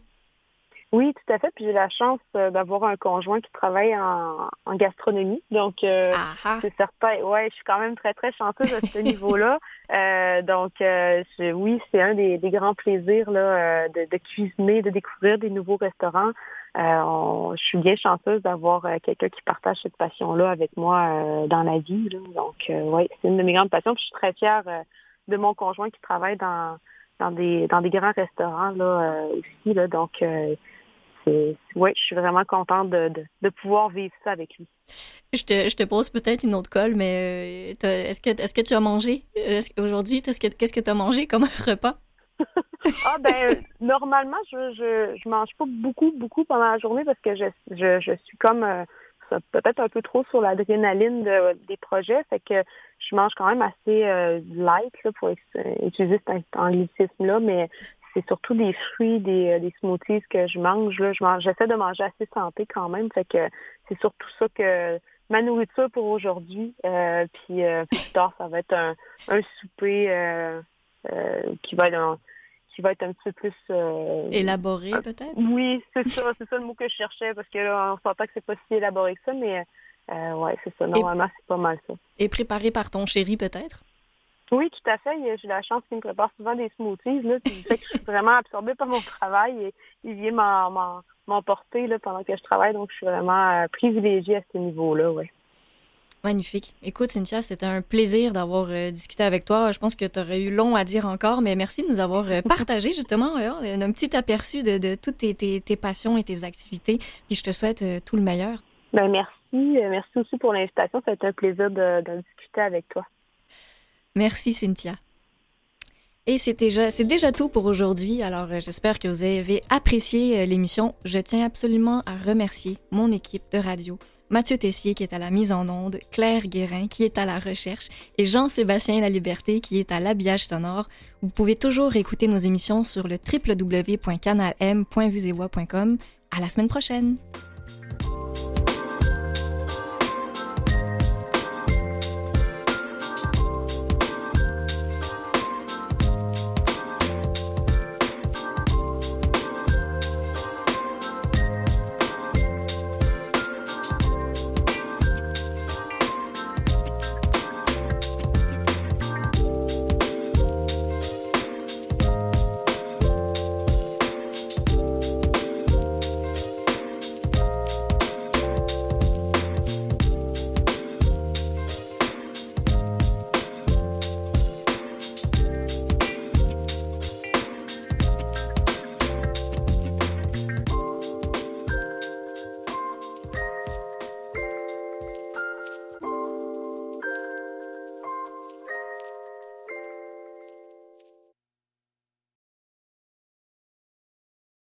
Oui, tout à fait. Puis j'ai la chance d'avoir un conjoint qui travaille en, en gastronomie. Donc, euh, Ah ah! c'est certain. Ouais, je suis quand même très, très chanceuse à ce niveau-là. Euh, donc, euh, je- oui, c'est un des, des grands plaisirs là, de, de cuisiner, de découvrir des nouveaux restaurants. Euh, je suis bien chanceuse d'avoir euh, quelqu'un qui partage cette passion-là avec moi euh, dans la vie. Donc, oui, c'est une de mes grandes passions. Je suis très fière de mon conjoint qui travaille dans dans des dans des grands restaurants là aussi. Donc, ouais, je suis vraiment contente de, de, pouvoir vivre ça avec lui. Je te, je te pose peut-être une autre colle, mais est-ce que, est que tu as mangé aujourd'hui? Qu'est-ce que qu'est-ce que tu as mangé comme repas? Ah ben normalement je, je je mange pas beaucoup beaucoup pendant la journée parce que je je, je suis comme euh, peut-être un peu trop sur l'adrénaline de- des projets. Fait que je mange quand même assez euh, light là, pour utiliser cet anglicisme là mais c'est surtout des fruits des, euh, des smoothies que je mange là. Je j'essaie de manger assez santé quand même. Fait que c'est surtout ça que ma nourriture pour aujourd'hui euh, puis euh, plus tard ça va être un, un souper euh, qui va être un qui va être un petit peu plus euh, Élaboré, peut-être? oui, c'est ça, c'est ça le mot que je cherchais parce que là, on s'entend que c'est pas si élaboré que ça, mais euh, ouais, c'est ça. Normalement, c'est pas mal ça. Et préparé par ton chéri, peut-être? Oui, tout à fait. J'ai la chance qu'il me prépare souvent des smoothies, là, puis fait que je suis vraiment absorbée par mon travail et il vient m'emporter là pendant que je travaille, donc je suis vraiment euh, privilégiée à ce niveau-là, ouais. Magnifique. Écoute, Cynthia, c'était un plaisir d'avoir euh, discuté avec toi. Je pense que tu aurais eu long à dire encore, mais merci de nous avoir euh, partagé justement euh, un petit aperçu de, de toutes tes, tes- tes passions et tes activités. Puis je te souhaite tout le meilleur. Ben merci, merci aussi pour l'invitation. Ça a été un plaisir de, de discuter avec toi. Merci, Cynthia. Et c'est déjà, c'est déjà tout pour aujourd'hui. Alors, j'espère que vous avez apprécié l'émission. Je tiens absolument à remercier mon équipe de radio. Mathieu Tessier qui est à la mise en onde, Claire Guérin qui est à la recherche et Jean-Sébastien La Liberté qui est à l'habillage sonore. Vous pouvez toujours écouter nos émissions sur le www.canalm.vusevoix.com. À la semaine prochaine!